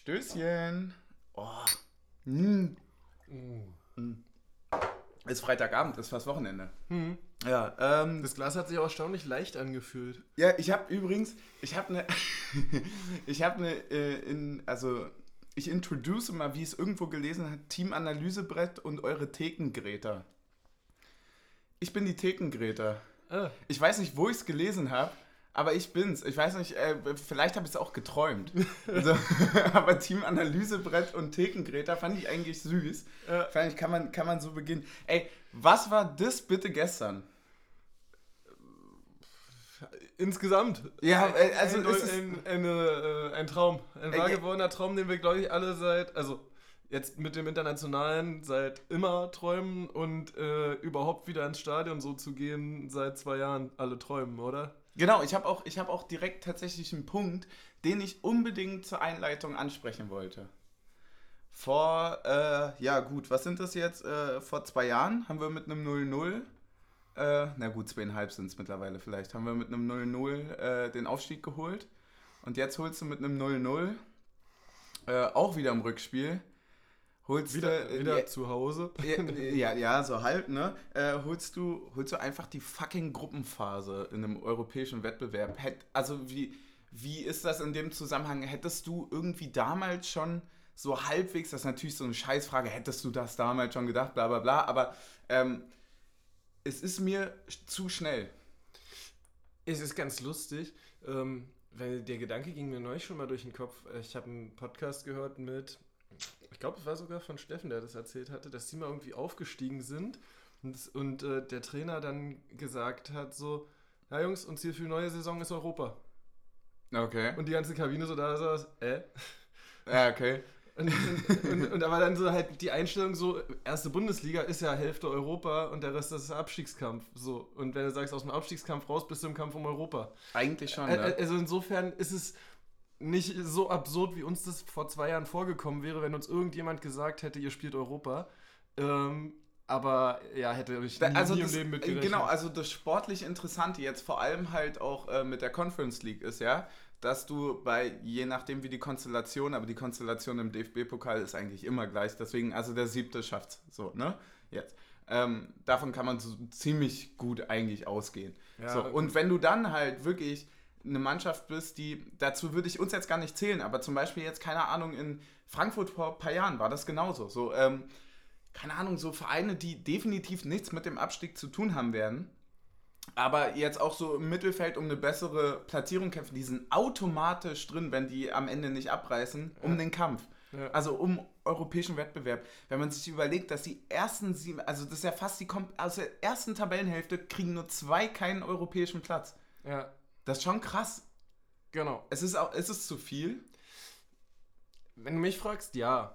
Stößchen. Oh. Mm. Mm. Ist Freitagabend, ist fast Wochenende. Hm. Ja, ähm, Das Glas hat sich auch erstaunlich leicht angefühlt. ja, ich habe übrigens, ich habe eine, ich habe eine, äh, in, also ich introduce mal, wie es irgendwo gelesen hat, Team Analysebrett und eure Thekengräter. Ich bin die Thekengräter. Ah, Ich weiß nicht, wo ich es gelesen habe, aber ich bin's. Ich weiß nicht, äh, vielleicht habe ich es auch geträumt. Also, aber Team Analysebrett und Thekengräter fand ich eigentlich süß. Ja. Fand ich, kann man, kann man so beginnen. Ey, was war das bitte gestern? insgesamt. Ja, äh, also ein, es ist- ein, eine, äh, ein Traum. Ein wahr gewordener Traum, den wir, glaube ich, alle seit, also jetzt mit dem Internationalen seit immer träumen und äh, überhaupt wieder ins Stadion so zu gehen, seit zwei Jahren alle träumen, oder? Genau, ich habe auch, hab auch direkt tatsächlich einen Punkt, den ich unbedingt zur Einleitung ansprechen wollte. Vor, äh, ja gut, was sind das jetzt? Äh, vor zwei Jahren haben wir mit einem 0-0, äh, na gut, zweieinhalb sind es mittlerweile vielleicht, haben wir mit einem 0-0 äh, den Aufstieg geholt. Und jetzt holst du mit einem 0-0, äh, auch wieder im Rückspiel, holst Wieder, du, äh, wieder ja, zu Hause. ja, ja, ja, so halt, ne? Äh, holst, du, holst du einfach die fucking Gruppenphase in einem europäischen Wettbewerb. Also wie, wie ist das in dem Zusammenhang? Hättest du irgendwie damals schon so halbwegs, das ist natürlich so eine Scheißfrage, hättest du das damals schon gedacht, bla bla bla, aber ähm, es ist mir zu schnell. Es ist ganz lustig, ähm, weil der Gedanke ging mir neulich schon mal durch den Kopf. Ich habe einen Podcast gehört mit, ich glaube, es war sogar von Steffen, der das erzählt hatte, dass die mal irgendwie aufgestiegen sind und, und äh, der Trainer dann gesagt hat so, ja Jungs, und Ziel für die neue Saison ist Europa. Okay. Und die ganze Kabine so da saß, äh? Ja, okay. Und, und, und, und da war dann so halt die Einstellung so, erste Bundesliga ist ja Hälfte Europa und der Rest ist Abstiegskampf. So. Und wenn du sagst, aus dem Abstiegskampf raus bist du im Kampf um Europa. Eigentlich schon, ne? Also insofern ist es nicht so absurd, wie uns das vor zwei Jahren vorgekommen wäre, wenn uns irgendjemand gesagt hätte, ihr spielt Europa. Ähm, aber ja, hätte ich nie, Da- also nie das, im Leben äh, mitgerechnet. Genau, also das sportlich Interessante jetzt vor allem halt auch äh, mit der Conference League ist ja, dass du bei, je nachdem wie die Konstellation, aber die Konstellation im DFB-Pokal ist eigentlich immer gleich, deswegen, also der siebte schafft's, so, ne, jetzt. Ähm, davon kann man so ziemlich gut eigentlich ausgehen. Ja, so, und wenn du dann halt wirklich eine Mannschaft bist, die, dazu würde ich uns jetzt gar nicht zählen, aber zum Beispiel jetzt, keine Ahnung, in Frankfurt vor ein paar Jahren war das genauso. So, ähm, keine Ahnung, so Vereine, die definitiv nichts mit dem Abstieg zu tun haben werden, aber jetzt auch so im Mittelfeld um eine bessere Platzierung kämpfen, die sind automatisch drin, wenn die am Ende nicht abreißen, um Ja. den Kampf. Ja. Also um europäischen Wettbewerb. Wenn man sich überlegt, dass die ersten sieben, also das ist ja fast die, aus der ersten Tabellenhälfte kriegen nur zwei keinen europäischen Platz. ja, Das ist schon krass. genau. Es ist auch, ist es zu viel? Wenn du mich fragst, ja.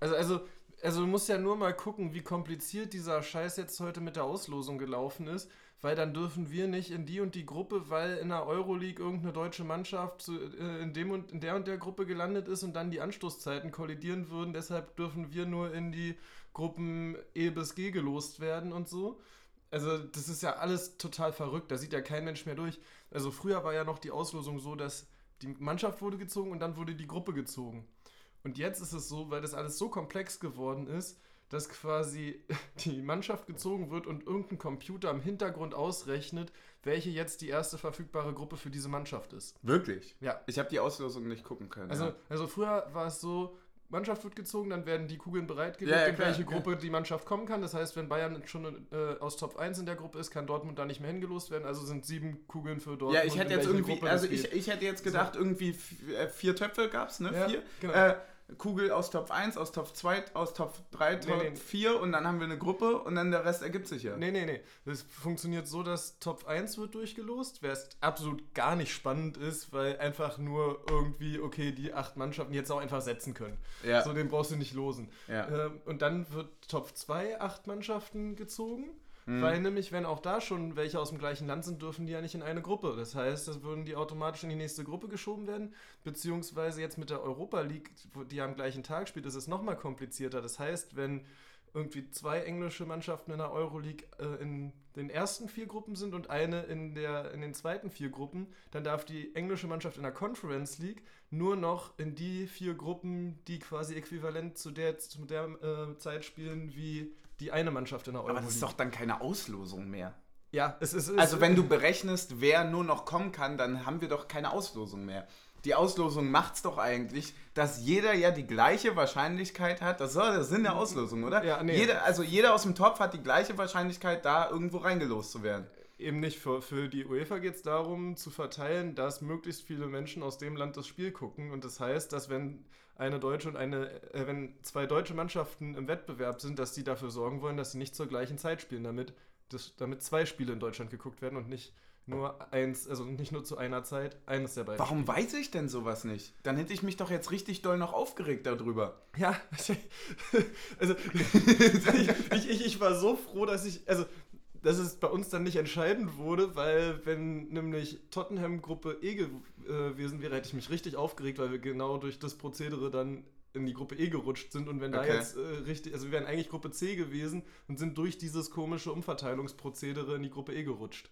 Also, also, also du musst ja nur mal gucken, wie kompliziert dieser Scheiß jetzt heute mit der Auslosung gelaufen ist, weil dann dürfen wir nicht in die und die Gruppe, weil in der Euroleague irgendeine deutsche Mannschaft zu, äh, in, dem und, in der und der Gruppe gelandet ist und dann die Anstoßzeiten kollidieren würden. Deshalb dürfen wir nur in die Gruppen E bis G gelost werden und so. Also das ist ja alles total verrückt, da sieht ja kein Mensch mehr durch. Also früher war ja noch die Auslosung so, dass die Mannschaft wurde gezogen und dann wurde die Gruppe gezogen. Und jetzt ist es so, weil das alles so komplex geworden ist, dass quasi die Mannschaft gezogen wird und irgendein Computer im Hintergrund ausrechnet, welche jetzt die erste verfügbare Gruppe für diese Mannschaft ist. Wirklich? Ja. Ich habe die Auslosung nicht gucken können. Also, ja. also früher war es so, Mannschaft wird gezogen, dann werden die Kugeln bereitgelegt, Ja, ja, in welche. Gruppe die Mannschaft kommen kann. Das heißt, wenn Bayern schon äh, aus Top 1 in der Gruppe ist, kann Dortmund da nicht mehr hingelost werden. Also sind sieben Kugeln für Dortmund. Ja, ich hätte in jetzt irgendwie, Gruppe also ich, ich hätte jetzt gedacht, irgendwie f- äh, vier Töpfe gab es, ne? Ja, vier. genau. Äh, Kugel aus Top 1, aus Top 2, aus Top 3, Top Nee, nee. 4 und dann haben wir eine Gruppe und dann der Rest ergibt sich ja. Nee, nee, nee. Das funktioniert so, dass Top 1 wird durchgelost, was absolut gar nicht spannend ist, weil einfach nur irgendwie, okay, die acht Mannschaften jetzt auch einfach setzen können. Ja. So, den brauchst du nicht losen. Ja. Ähm, und dann wird Top 2 acht Mannschaften gezogen. Mhm. Weil nämlich, wenn auch da schon welche aus dem gleichen Land sind, dürfen die ja nicht in eine Gruppe. Das heißt, das würden die automatisch in die nächste Gruppe geschoben werden. Beziehungsweise jetzt mit der Europa League, die am gleichen Tag spielt, ist es nochmal komplizierter. Das heißt, wenn irgendwie zwei englische Mannschaften in der Euroleague äh, in den ersten vier Gruppen sind und eine in, der, in den zweiten vier Gruppen, dann darf die englische Mannschaft in der Conference League nur noch in die vier Gruppen, die quasi äquivalent zu der, zu der äh, Zeit spielen, wie die eine Mannschaft in der Euroleague. Aber das ist doch dann keine Auslosung mehr. Ja, es ist. Es Also wenn du berechnest, wer nur noch kommen kann, dann haben wir doch keine Auslosung mehr. Die Auslosung macht's doch eigentlich, dass jeder ja die gleiche Wahrscheinlichkeit hat. Das ist doch der Sinn der Auslosung, oder? Ja, nee. Jeder, also jeder aus dem Topf hat die gleiche Wahrscheinlichkeit, da irgendwo reingelost zu werden. Eben nicht. Für, für die UEFA geht es darum, zu verteilen, dass möglichst viele Menschen aus dem Land das Spiel gucken. Und das heißt, dass wenn eine deutsche und eine, äh, wenn zwei deutsche Mannschaften im Wettbewerb sind, dass die dafür sorgen wollen, dass sie nicht zur gleichen Zeit spielen, damit, das, damit zwei Spiele in Deutschland geguckt werden und nicht nur eins, also nicht nur zu einer Zeit, eines der beiden. Warum weiß ich denn sowas nicht? Dann hätte ich mich doch jetzt richtig doll noch aufgeregt darüber. Ja, also ich, ich, ich war so froh, dass ich, also dass es bei uns dann nicht entscheidend wurde, weil wenn nämlich Tottenham Gruppe E gewesen wäre, hätte ich mich richtig aufgeregt, weil wir genau durch das Prozedere dann in die Gruppe E gerutscht sind und wenn da Okay. jetzt äh, richtig, also wir wären eigentlich Gruppe C gewesen und sind durch dieses komische Umverteilungsprozedere in die Gruppe E gerutscht.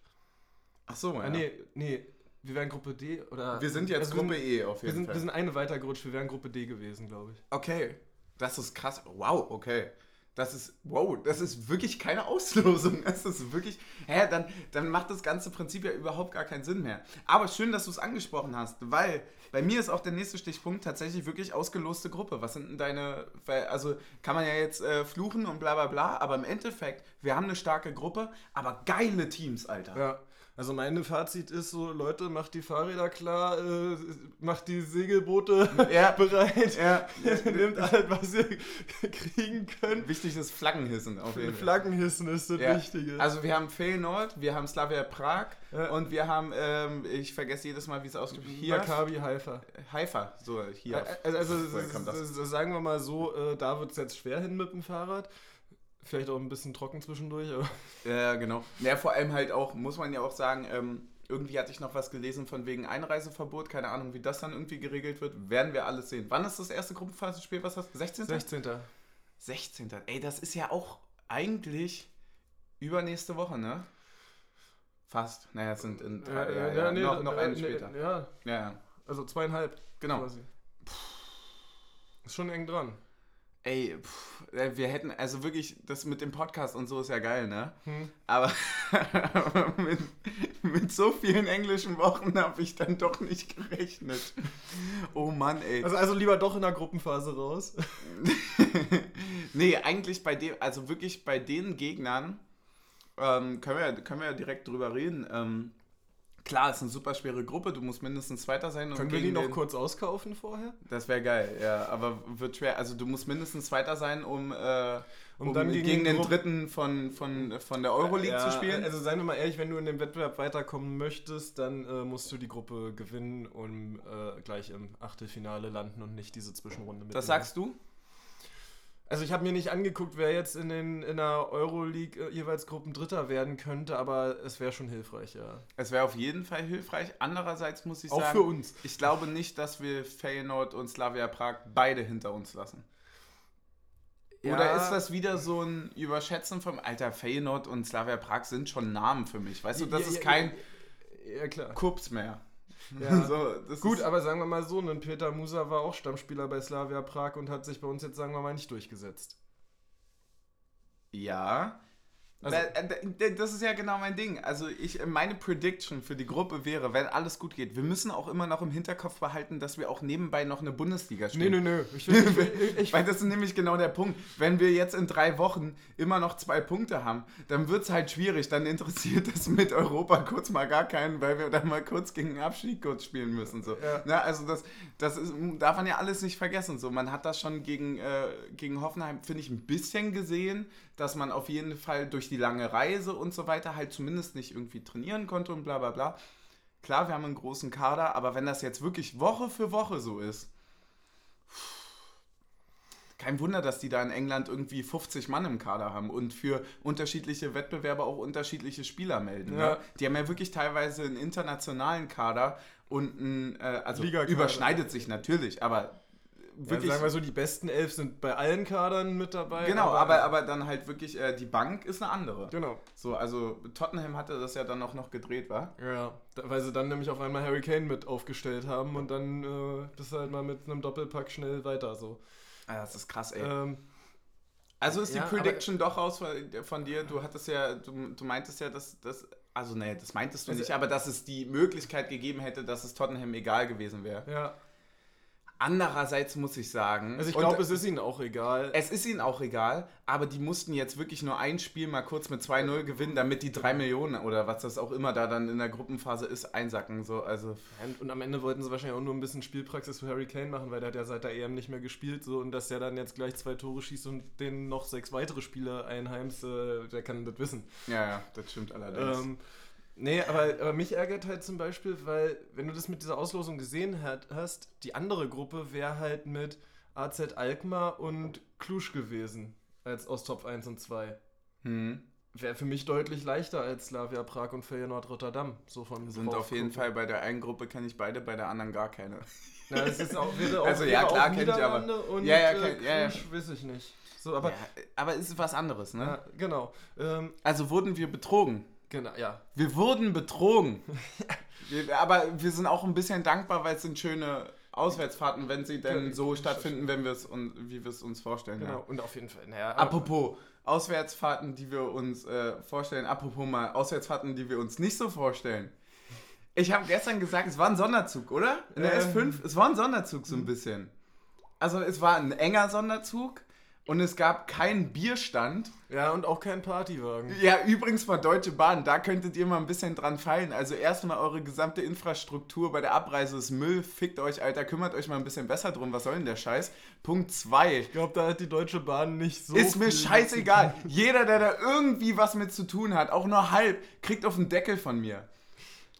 Ach so, ja. Ah, nee, nee, wir wären Gruppe D oder. Wir sind jetzt also Gruppe wir sind, E auf Wir jeden sind, Fall. wir sind eine weiter gerutscht, wir wären Gruppe D gewesen, glaube ich. okay, das ist krass. Wow, okay. Das ist, wow, das ist wirklich keine Auslosung. Das ist wirklich, hä, dann, dann macht das ganze Prinzip ja überhaupt gar keinen Sinn mehr. Aber schön, dass du es angesprochen hast, weil bei mir ist auch der nächste Stichpunkt tatsächlich wirklich ausgeloste Gruppe. Was sind denn deine, also kann man ja jetzt äh, fluchen und bla bla bla, aber im Endeffekt, wir haben eine starke Gruppe, aber geile Teams, Alter. Ja. Also mein Fazit ist so, Leute, macht die Fahrräder klar, äh, macht die Segelboote Ja. bereit, Ja, nehmt alles, was ihr kriegen könnt. wichtig ist Flaggenhissen auf jeden Fall. Flaggenhissen ist das Ja. Wichtige. Also wir haben Feyenoord, wir haben Slavia Prag und wir haben, ähm, ich vergesse jedes Mal, wie es ausgesprochen wird. Maccabi Haifa. Haifa, so hier. Also, also s- sagen wir mal so, äh, da wird es jetzt schwer hin mit dem Fahrrad. Vielleicht auch ein bisschen trocken zwischendurch, aber Ja, genau. Ja, vor allem halt auch, muss man ja auch sagen, ähm, irgendwie hatte ich noch was gelesen von wegen Einreiseverbot, keine Ahnung, wie das dann irgendwie geregelt wird, werden wir alles sehen. Wann ist das erste Gruppenphasenspiel, was hast du? 16. 16. 16. Ey, das ist ja auch eigentlich übernächste Woche, ne? Fast. Naja, es sind in drei, ja, ja, nee, noch, noch äh, eine nee, später. Ja, Ja, ja. also zweieinhalb. Genau. Quasi. Ist schon eng dran. Ey, pff, äh, wir hätten, also wirklich, das mit dem Podcast und so ist ja geil, ne? Hm. Aber mit, mit so vielen englischen Wochen habe ich dann doch nicht gerechnet. Oh Mann, ey. Also, also lieber doch in der Gruppenphase raus. nee, eigentlich bei dem, also wirklich bei den Gegnern, ähm, können, wir, ja- können wir ja direkt drüber reden. Ähm, klar, es ist eine super schwere Gruppe, du musst mindestens Zweiter sein. und Können wir die noch kurz auskaufen vorher? Das wäre geil, ja, aber wird schwer. Also du musst mindestens Zweiter sein, um, äh, um, Um dann gegen, gegen den Grupp- Dritten von, von, von der Euroleague zu spielen. Also seien wir mal ehrlich, wenn du in dem Wettbewerb weiterkommen möchtest, dann äh, musst du die Gruppe gewinnen und äh, gleich im Achtelfinale landen und nicht diese Zwischenrunde mit. das sagst du? Also ich habe mir nicht angeguckt, wer jetzt in, den, in der Euroleague äh, jeweils Gruppendritter werden könnte, aber es wäre schon hilfreich, ja. Es wäre auf jeden Fall hilfreich. Andererseits muss ich Auch sagen, für uns. ich glaube nicht, dass wir Feyenoord und Slavia Prag beide hinter uns lassen. Oder Ja. ist das wieder so ein Überschätzen vom Alter Feyenoord und Slavia Prag sind schon Namen für mich. Weißt du, das Ja, ist ja, kein Ja, ja klar. Kups mehr. Ja. so, das Gut, aber sagen wir mal so, ein Peter Musa war auch Stammspieler bei Slavia Prag und hat sich bei uns jetzt, sagen wir mal, nicht durchgesetzt. ja. Also- da- das ist ja genau mein Ding. Also ich, meine Prediction für die Gruppe wäre, wenn alles gut geht, wir müssen auch immer noch im Hinterkopf behalten, dass wir auch nebenbei noch eine Bundesliga spielen. Nee, nee, nee. Ich, will- ich, will- ich, Weil das ist nämlich genau der Punkt. Wenn wir jetzt in drei Wochen immer noch zwei Punkte haben, dann wird es halt schwierig. Dann interessiert das mit Europa kurz mal gar keinen, weil wir dann mal kurz gegen den Abstieg kurz spielen müssen. So. Ja. Na, also das, das ist, darf man ja alles nicht vergessen. So. Man hat das schon gegen, äh, gegen Hoffenheim, finde ich, ein bisschen gesehen, dass man auf jeden Fall durch die lange Reise und so weiter halt zumindest nicht irgendwie trainieren konnte und bla bla bla. Klar, wir haben einen großen Kader, aber wenn das jetzt wirklich Woche für Woche so ist, kein Wunder, dass die da in England irgendwie 50 Mann im Kader haben und für unterschiedliche Wettbewerbe auch unterschiedliche Spieler melden. Ja. Ne? Die haben ja wirklich teilweise einen internationalen Kader und ein, äh, also überschneidet sich natürlich, aber Ja, wirklich. sagen wir so, die besten elf sind bei allen Kadern mit dabei. genau, aber, aber dann halt wirklich, äh, die Bank ist eine andere. Genau. So, also Tottenham hatte das ja dann auch noch gedreht, war? Ja, da, weil sie dann nämlich auf einmal Harry Kane mit aufgestellt haben und dann äh, bist du halt mal mit einem Doppelpack schnell weiter so. Ah, das ist krass, ey. Ähm, Also ist die Ja, Prediction doch raus von, von dir. Du hattest ja, du, du meintest ja, dass das, also nee, das meintest du Also- nicht, aber dass es die Möglichkeit gegeben hätte, dass es Tottenham egal gewesen wäre. ja. Andererseits muss ich sagen, Also ich glaube, es ist ihnen auch egal. es ist ihnen auch egal, aber die mussten jetzt wirklich nur ein Spiel mal kurz mit 2-0 gewinnen, damit die 3 Millionen oder was das auch immer da dann in der Gruppenphase ist, einsacken. So, also Und, und am Ende wollten sie wahrscheinlich auch nur ein bisschen Spielpraxis für Harry Kane machen, weil der hat ja seit der EM nicht mehr gespielt so und dass der dann jetzt gleich zwei Tore schießt und den noch sechs weitere Spieler einheimst, äh, der kann das wissen. ja, ja, das stimmt allerdings. Ähm, nee, aber, aber mich ärgert halt zum Beispiel, weil, wenn du das mit dieser Auslosung gesehen hat, hast, die andere Gruppe wäre halt mit AZ Alkmaar und Klusch gewesen, als aus Top 1 und 2. hm. Wäre für mich deutlich leichter als Slavia Prag und Feyenoord Rotterdam. So von Sind auf jeden Fall bei der einen Gruppe kenne ich beide, bei der anderen gar keine. Na, es ist auch, wäre auch, Also, ja, klar, kenn ich aber. Und, Ja, ja, äh, kenn- ja, ja. Klusch weiß ich nicht. So, aber, ja, aber es ist was anderes, ne? ja, genau. Ähm, Also wurden wir betrogen. Genau, ja. Wir wurden betrogen. wir, aber wir sind auch ein bisschen dankbar, weil es sind schöne Auswärtsfahrten, wenn sie denn Genau, so stattfinden, wenn wir es und wie wir es uns vorstellen. Genau, Ja. und auf jeden Fall. Naja, Apropos Auswärtsfahrten, die wir uns äh, vorstellen. Apropos mal Auswärtsfahrten, die wir uns nicht so vorstellen. Ich habe gestern gesagt, es war ein Sonderzug, oder? In der Ähm. S5? Es war ein Sonderzug so ein bisschen. Also es war ein enger Sonderzug und es gab keinen Bierstand. ja, und auch kein Partywagen. Ja, übrigens mal Deutsche Bahn, da könntet ihr mal ein bisschen dran fallen. Also erstmal eure gesamte Infrastruktur bei der Abreise ist Müll. Fickt euch, Alter, kümmert euch mal ein bisschen besser drum. Was soll denn der Scheiß? Punkt 2. Ich glaube, da hat die Deutsche Bahn nicht so. Ist mir scheißegal. Jeder, der da irgendwie was mit zu tun hat, auch nur halb, kriegt auf den Deckel von mir.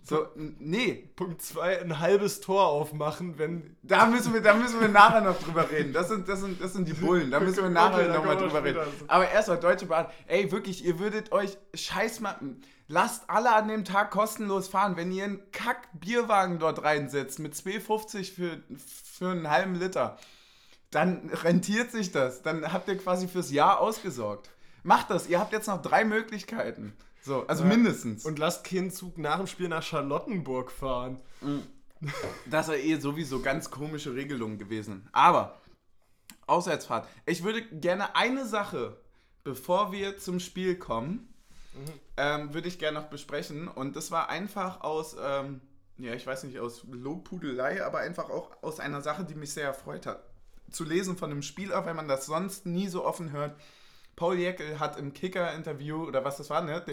So, nee, Punkt 2, ein halbes Tor aufmachen, wenn. da müssen wir, da müssen wir nachher noch drüber reden. Das sind, das sind, das sind die Bullen. Da müssen wir nachher Okay, nochmal drüber reden. später. Aber erstmal Deutsche Bahn. Ey, wirklich, ihr würdet euch scheiß machen. Lasst alle an dem Tag kostenlos fahren. Wenn ihr einen Kack-Bierwagen dort reinsetzt mit 2,50 für, für einen halben Liter, dann rentiert sich das. Dann habt ihr quasi fürs Jahr ausgesorgt. Macht das. Ihr habt jetzt noch drei Möglichkeiten. So, also Ja. mindestens. Und lasst keinen Zug nach dem Spiel nach Charlottenburg fahren. Das wäre eh sowieso ganz komische Regelung gewesen. Aber, Auswärtsfahrt. Ich würde gerne eine Sache, bevor wir zum Spiel kommen, ähm, würde ich gerne noch besprechen. Und das war einfach aus, ähm, ja, ich weiß nicht, aus Lobpudelei, aber einfach auch aus einer Sache, die mich sehr erfreut hat. Zu lesen von einem Spieler, wenn man das sonst nie so offen hört. Paul Jäckel hat im Kicker-Interview, oder was das war, ne?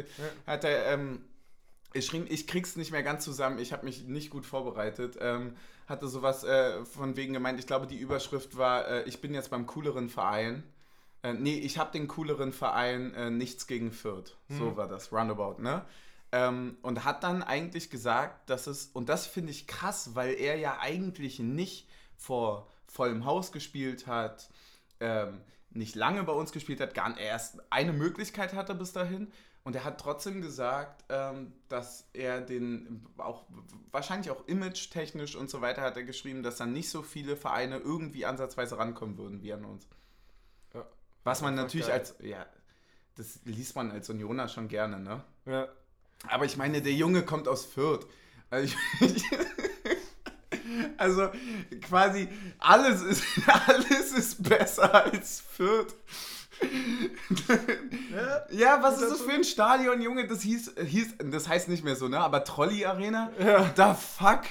Hat er, ähm, geschrieben, ich krieg's nicht mehr ganz zusammen, ich habe mich nicht gut vorbereitet. Ähm, hatte sowas äh, von wegen gemeint, ich glaube, die Überschrift war, äh, ich bin jetzt beim cooleren Verein. Äh, nee, ich habe den cooleren Verein, äh, nichts gegen Fürth. So war das, roundabout, ne? Ähm, und hat dann eigentlich gesagt, dass es, und das finde ich krass, weil er ja eigentlich nicht vor vollem Haus gespielt hat, ähm, nicht lange bei uns gespielt hat, gar erst eine Möglichkeit hatte bis dahin. Und er hat trotzdem gesagt, ähm, dass er den auch wahrscheinlich auch image-technisch und so weiter hat er geschrieben, dass dann nicht so viele Vereine irgendwie ansatzweise rankommen würden wie an uns. Ja. Was man natürlich geil. als, ja, das liest man als Unioner schon gerne, ne? Ja. Aber ich meine, der Junge kommt aus Fürth. Also, ich, also quasi alles ist, alles ist besser als Fürth. Ja. Ja, was ist das für ein Stadion, Junge? Das hieß, hieß das heißt nicht mehr so, ne? Aber Trolley Arena? Ja. Da fuck.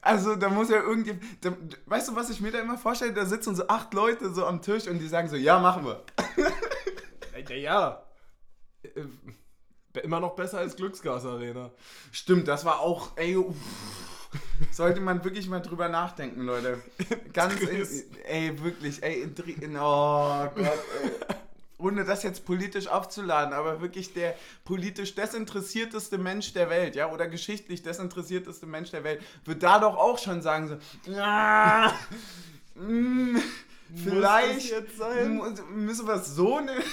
Also da muss ja irgendwie, da, weißt du, was ich mir da immer vorstelle? Da sitzen so acht Leute so am Tisch und die sagen so, ja, machen wir. Ja, ja. Äh, Immer noch besser als Glücksgas Arena. Stimmt, das war auch, ey, uff. sollte man wirklich mal drüber nachdenken, Leute. Ganz, in, ey, wirklich, ey, in, oh Gott, ey. Ohne das jetzt politisch aufzuladen, aber wirklich der politisch desinteressierteste Mensch der Welt, ja, oder geschichtlich desinteressierteste Mensch der Welt, wird da doch auch schon sagen so, ah, mm, vielleicht müssen wir es so nehmen.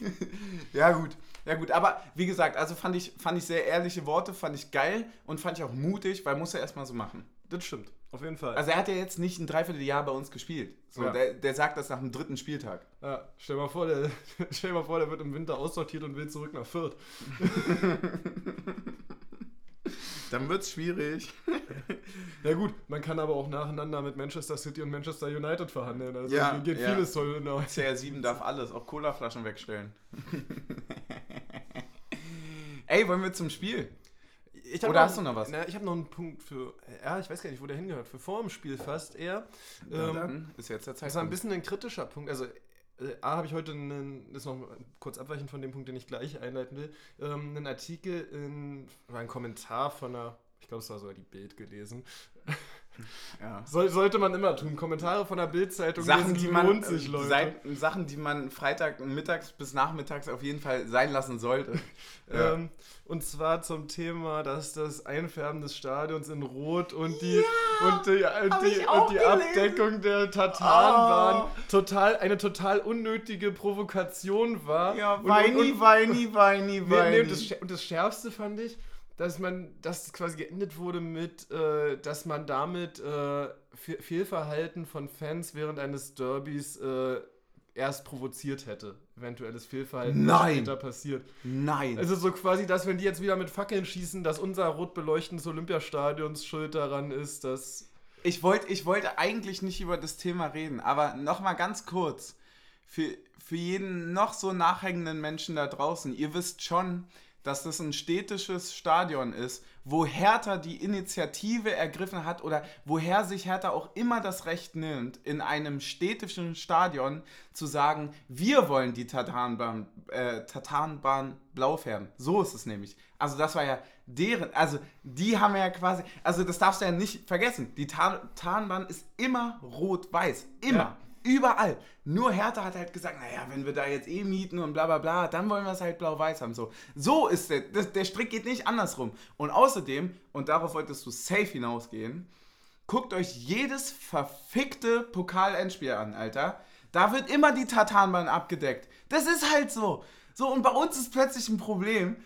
ja, gut. Ja gut, aber wie gesagt, also fand ich, fand ich sehr ehrliche Worte, fand ich geil und fand ich auch mutig, weil muss er erstmal so machen. Das stimmt. Auf jeden Fall. Also er hat ja jetzt nicht ein Dreivierteljahr bei uns gespielt. So, Ja. der, der sagt das nach dem dritten Spieltag. ja, stell, mal vor, der, stell mal vor, der wird im Winter aussortiert und will zurück nach Fürth. Dann wird's schwierig. Ja gut, man kann aber auch nacheinander mit Manchester City und Manchester United verhandeln. Also Ja, geht ja. vieles toll in der CR7 darf alles, auch Colaflaschen wegstellen. Ey, wollen wir zum Spiel? Oder hast du noch was? Na, ich habe noch einen Punkt für. Ja, ich weiß gar nicht, wo der hingehört. Für vor dem Spiel fast eher. Ähm, dann ist jetzt der das war ein Zeitpunkt. bisschen ein kritischer Punkt. Also, äh, A, habe ich heute einen, das ist noch kurz abweichend von dem Punkt, den ich gleich einleiten will, ähm, einen Artikel, in, war ein Kommentar von einer, ich glaube, es war sogar die Bild gelesen. Ja. Soll, sollte man immer tun. Kommentare von der Bildzeitung Sachen, die man, lohnt sich, äh, Leute. seit, Sachen, die man Freitag mittags bis nachmittags auf jeden Fall sein lassen sollte. Ja. Ähm, und zwar zum Thema, dass das Einfärben des Stadions in Rot und die, und die, und hab die, und die. Abdeckung der Tatanbahn Oh. total, eine total unnötige Provokation war. ja, Und- weini, und- weini, weini, Nee, nee, weini. und, das, und das Schärfste fand ich, dass man, dass es quasi geendet wurde mit, äh, dass man damit äh, Fe- Fehlverhalten von Fans während eines Derbys äh, erst provoziert hätte. Eventuelles Fehlverhalten, was Nein. später passiert. Nein. Also so quasi, dass wenn die jetzt wieder mit Fackeln schießen, dass unser rot beleuchtendes Olympiastadions schuld daran ist, dass... Ich wollte ich wollte eigentlich nicht über das Thema reden, aber nochmal ganz kurz. Für, für jeden noch so nachhängenden Menschen da draußen, ihr wisst schon, dass das ein städtisches Stadion ist, wo Hertha die Initiative ergriffen hat oder woher sich Hertha auch immer das Recht nimmt, in einem städtischen Stadion zu sagen, wir wollen die Tatanbahn, äh, Tatanbahn blau färben. So ist es nämlich. Also das war ja deren, also die haben ja quasi, also das darfst du ja nicht vergessen. Die Ta- Tarnbahn ist immer rot-weiß. Immer. Ja. Überall. Nur Hertha hat halt gesagt, naja, wenn wir da jetzt eh mieten und bla bla bla, dann wollen wir es halt blau-weiß haben. So, so ist der, das, der Strick geht nicht andersrum. Und außerdem, und darauf wolltest du safe hinausgehen, guckt euch jedes verfickte Pokal-Endspiel an, Alter. Da wird immer die Tatanbahn abgedeckt. Das ist halt so. So, und bei uns ist plötzlich ein Problem.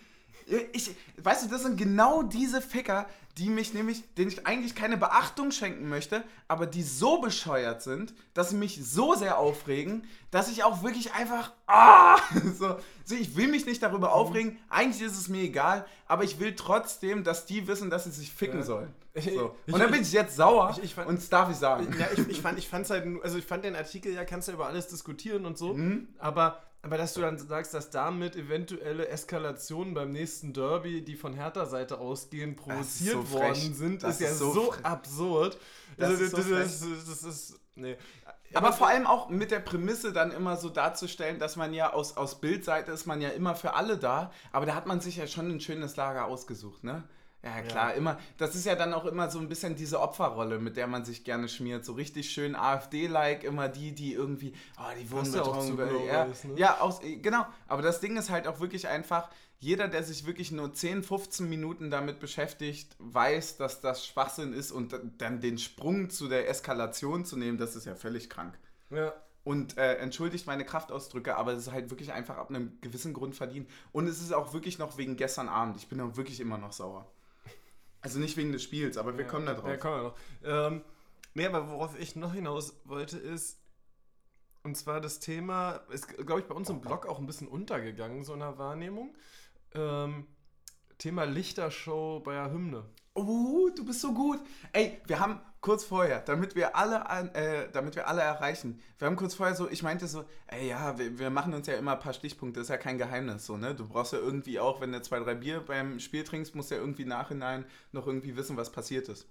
Ich, weißt du, das sind genau diese Ficker, die mich nämlich, denen ich eigentlich keine Beachtung schenken möchte, aber die so bescheuert sind, dass sie mich so sehr aufregen, dass ich auch wirklich einfach, ah, so, so, ich will mich nicht darüber aufregen, eigentlich ist es mir egal, aber ich will trotzdem, dass die wissen, dass sie sich ficken Ja. sollen. So. Und dann bin ich jetzt sauer ich- ich fand- und das darf ich sagen. Ja, ich, ich fand ich fand's halt, also ich fand den Artikel, ja, kannst du über alles diskutieren und so, Mhm. aber, aber dass du dann sagst, dass damit eventuelle Eskalationen beim nächsten Derby, die von Hertha-Seite ausgehen, provoziert so worden frech. sind, Das ist ja so, so absurd. Das also, ist so das, das ist, nee. Aber vor allem auch mit der Prämisse dann immer so darzustellen, dass man ja aus, aus Bildseite ist man ja immer für alle da, aber da hat man sich ja schon ein schönes Lager ausgesucht, ne? Ja, klar, immer. Das ist ja dann auch immer so ein bisschen diese Opferrolle, mit der man sich gerne schmiert. So richtig schön AfD-like, immer die, die irgendwie, oh, die Was ja auch genau ja, weiß, ne? ja aus, genau. Aber das Ding ist halt auch wirklich einfach, jeder, der sich wirklich nur 10, 15 Minuten damit beschäftigt, weiß, dass das Schwachsinn ist und dann den Sprung zu der Eskalation zu nehmen, das ist ja völlig krank. Ja. Und äh, entschuldigt meine Kraftausdrücke, aber es ist halt wirklich einfach ab einem gewissen Grund verdient. Und es ist auch wirklich noch wegen gestern Abend. Ich bin auch wirklich immer noch sauer. Also nicht wegen des Spiels, aber wir Ja, kommen da drauf. Ja, kommen wir noch. Ähm, nee, aber worauf ich noch hinaus wollte, ist, und zwar das Thema, ist, glaube ich, bei uns im Blog auch ein bisschen untergegangen, so in der Wahrnehmung. Ähm, Thema Lichtershow bei der Hymne. Oh, du bist so gut. Ey, wir haben kurz vorher, damit wir alle, äh, damit wir alle erreichen, wir haben kurz vorher so, ich meinte so, ey, ja, wir, wir machen uns ja immer ein paar Stichpunkte, ist ja kein Geheimnis, so, ne? Du brauchst ja irgendwie auch, wenn du zwei, drei Bier beim Spiel trinkst, musst du ja irgendwie nachhinein noch irgendwie wissen, was passiert ist.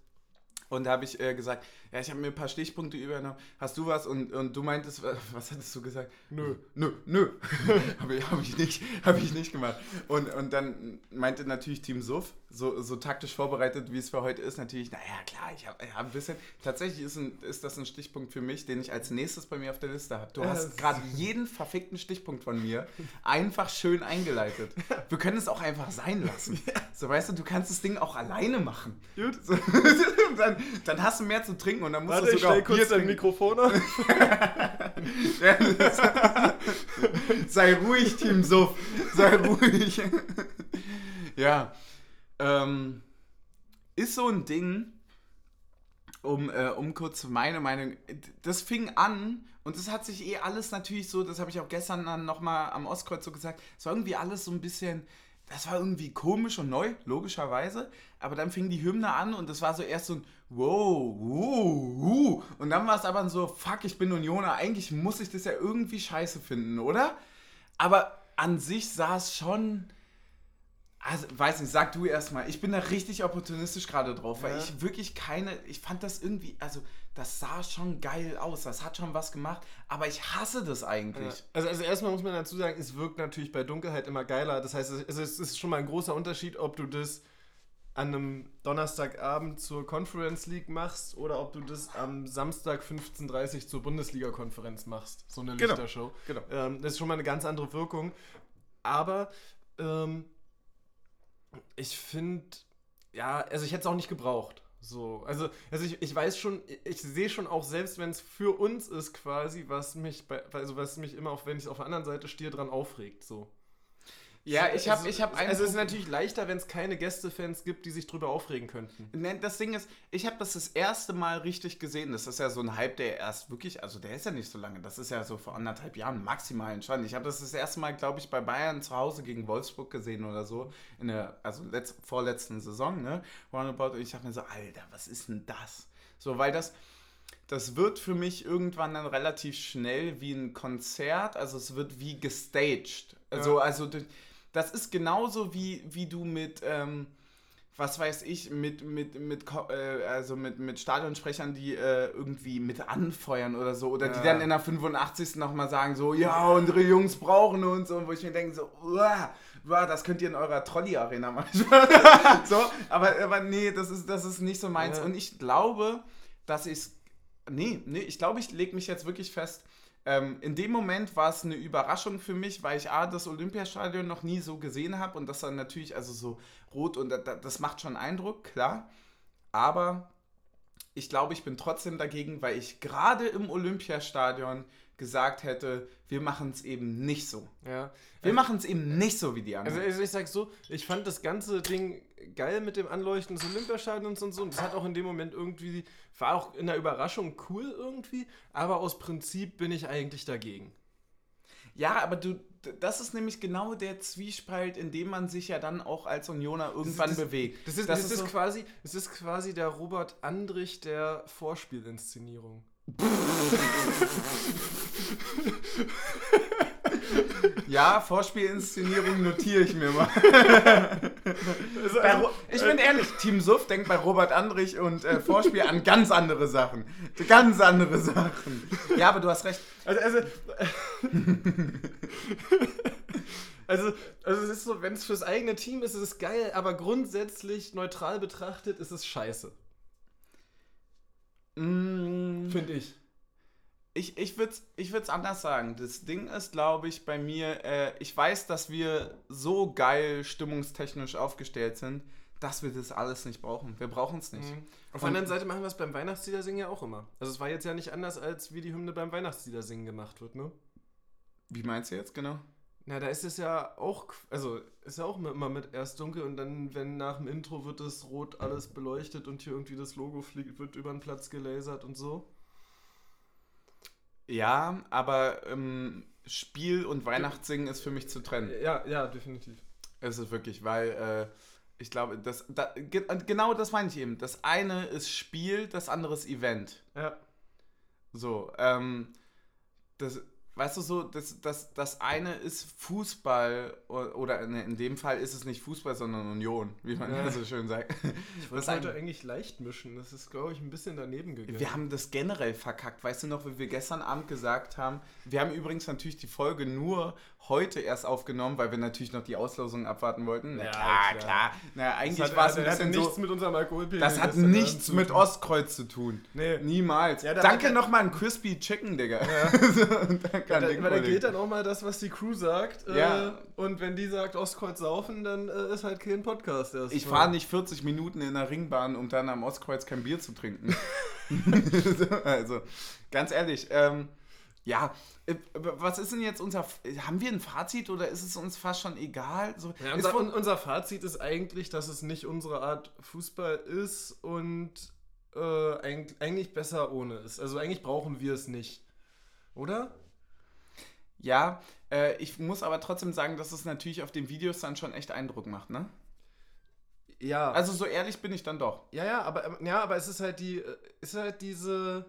Und da habe ich äh, gesagt, ja, ich habe mir ein paar Stichpunkte übernommen. Hast du was? Und, und du meintest, wa- was hattest du gesagt? Nö. Nö, nö. habe ich, hab ich, nicht- hab ich nicht gemacht. Und, und dann meinte natürlich Team Suff, so, so taktisch vorbereitet, wie es für heute ist, natürlich, naja, klar, ich habe hab ein bisschen. Tatsächlich ist, ein, ist das ein Stichpunkt für mich, den ich als nächstes bei mir auf der Liste habe. Du hast das- gerade jeden verfickten Stichpunkt von mir einfach schön eingeleitet. Wir können es auch einfach sein lassen. So, weißt du, du kannst das Ding auch alleine machen. Gut. So, dann, dann hast du mehr zu trinken und dann musst Warte, du ich sogar stell auch Bier kurz dein. Mikrofon auf. Ja, das- Sei ruhig, Team Suff. Sei ruhig. ja. Ähm, ist so ein Ding. um, äh, um kurz meine Meinung, das fing an und das hat sich eh alles natürlich so, das habe ich auch gestern dann nochmal am Ostkreuz so gesagt, es war irgendwie alles so ein bisschen, das war irgendwie komisch und neu, logischerweise, aber dann fing die Hymne an und das war so erst so ein wow, wow, wow. und dann war es aber so, fuck, ich bin Unioner, eigentlich muss ich das ja irgendwie scheiße finden, oder? Aber an sich sah es schon also, weiß nicht, sag du erstmal. Ich bin da richtig opportunistisch gerade drauf, weil ich wirklich keine. Ich fand das irgendwie. Also, das sah schon geil aus. Das hat schon was gemacht. Aber ich hasse das eigentlich. Ja. Also, also, erstmal muss man dazu sagen, es wirkt natürlich bei Dunkelheit immer geiler. Das heißt, es ist schon mal ein großer Unterschied, ob du das an einem Donnerstagabend zur Conference League machst oder ob du das am Samstag 15.30 Uhr zur Bundesliga-Konferenz machst. So eine genau. Lichtershow. Genau. Ähm, das ist schon mal eine ganz andere Wirkung. Aber. Ähm, ich finde, ja, also ich hätte es auch nicht gebraucht. So, also, also ich, ich weiß schon, ich sehe schon auch, selbst wenn es für uns ist, quasi, was mich bei, also was mich immer, auch wenn ich auf der anderen Seite stehe, dran aufregt. So. Ja, ich habe also, ich hab Also es ist natürlich leichter, wenn es keine Gästefans gibt, die sich drüber aufregen könnten. Das Ding ist, ich habe das das erste Mal richtig gesehen. Das ist ja so ein Hype, der erst wirklich, also der ist ja nicht so lange. Das ist ja so vor anderthalb Jahren maximal entstanden. Ich habe das das erste Mal, glaube ich, bei Bayern zu Hause gegen Wolfsburg gesehen oder so. In der, also letzt, vorletzten Saison, ne? Roundabout. Und ich dachte mir so, Alter, was ist denn das? So, weil das das wird für mich irgendwann dann relativ schnell wie ein Konzert, also es wird wie gestaged. Also, ja. also das ist genauso wie, wie du mit, ähm, was weiß ich, mit, mit, mit, äh, also mit, mit Stadionsprechern, die äh, irgendwie mit anfeuern oder so. Oder ja. die dann in der 85. nochmal sagen, so, ja, unsere Jungs brauchen uns. Und wo ich mir denke, so, uah, uah, das könnt ihr in eurer Trolley-Arena machen. so, aber, aber nee, das ist, das ist nicht so meins. Ja. Und ich glaube, dass ich Nee, nee, ich glaube, ich lege mich jetzt wirklich fest, ähm, in dem Moment war es eine Überraschung für mich, weil ich A, das Olympiastadion noch nie so gesehen habe und das dann natürlich, also so rot und das, das macht schon Eindruck, klar. Aber ich glaube, ich bin trotzdem dagegen, weil ich gerade im Olympiastadion gesagt hätte, wir machen es eben nicht so. Ja. Wir also, machen es eben nicht so wie die anderen. Also, also ich sag so, ich fand das ganze Ding geil mit dem Anleuchten des Olympiastadions und so. Und das hat auch in dem Moment irgendwie, war auch in der Überraschung cool irgendwie, aber aus Prinzip bin ich eigentlich dagegen. Ja, aber du, das ist nämlich genau der Zwiespalt, in dem man sich ja dann auch als Unioner irgendwann das, das, bewegt. Das ist, das, das ist, ist so quasi, es ist quasi der Robert Andrich der Vorspielinszenierung. ja, Vorspielinszenierung notiere ich mir mal. Also, ich bin ehrlich, Team Suff denkt bei Robert Andrich und äh, Vorspiel an ganz andere Sachen. Ganz andere Sachen. Ja, aber du hast recht. Also, also, also, also es ist so, wenn es fürs eigene Team ist, ist es geil, aber grundsätzlich neutral betrachtet ist es scheiße. Mm. Finde ich. Ich, ich würde es ich anders sagen. Das Ding ist, glaube ich, bei mir, äh, ich weiß, dass wir so geil stimmungstechnisch aufgestellt sind, dass wir das alles nicht brauchen. Wir brauchen es nicht. Mhm. Auf der anderen Seite machen wir es beim Weihnachtsliedersingen ja auch immer. Also es war jetzt ja nicht anders, als wie die Hymne beim Weihnachtsliedersingen gemacht wird, ne? Wie meinst du jetzt genau? Na, da ist es ja auch, also ist ja auch immer mit erst dunkel und dann, wenn nach dem Intro wird es rot alles beleuchtet und hier irgendwie das Logo fliegt, wird über den Platz gelasert und so. Ja, aber ähm, Spiel und Weihnachtssingen ist für mich zu trennen. Ja, ja, definitiv. Es ist wirklich, weil äh, ich glaube, das, da, genau das meine ich eben. Das eine ist Spiel, das andere ist Event. Ja. So, ähm, das, weißt du so, das, das, das eine ist Fußball oder in dem Fall ist es nicht Fußball, sondern Union, wie man ja, so schön sagt. Ich wollte heute eigentlich leicht mischen, das ist, glaube ich, ein bisschen daneben gegangen. Wir haben das generell verkackt, weißt du noch, wie wir gestern Abend gesagt haben, wir haben übrigens natürlich die Folge nur heute erst aufgenommen, weil wir natürlich noch die Auslosung abwarten wollten. Na, ja, klar, klar. Na, eigentlich war es ein bisschen nichts so, mit unserem Alkoholpegel. Das hat nichts mit Ostkreuz zu tun. Nee. Niemals. Ja, Danke nochmal an Crispy Chicken, Digga. Ja. ja, da, weil da gilt dann auch mal das, was die Crew sagt. Äh, ja. Äh, und wenn die sagt Ostkreuz saufen, dann äh, ist halt kein Podcast erst. Ich fahre nicht 40 Minuten in der Ringbahn, um dann am Ostkreuz kein Bier zu trinken. also, ganz ehrlich, ähm, ja, äh, was ist denn jetzt unser. Haben wir ein Fazit oder ist es uns fast schon egal? So, ja, unser, unser Fazit ist eigentlich, dass es nicht unsere Art Fußball ist und äh, eigentlich, eigentlich besser ohne ist. Also eigentlich brauchen wir es nicht. Oder? Ja, äh, ich muss aber trotzdem sagen, dass es natürlich auf den Videos dann schon echt Eindruck macht, ne? Ja. Also so ehrlich bin ich dann doch. ja, ja, aber ähm, ja, aber es ist halt die, äh, ist halt diese.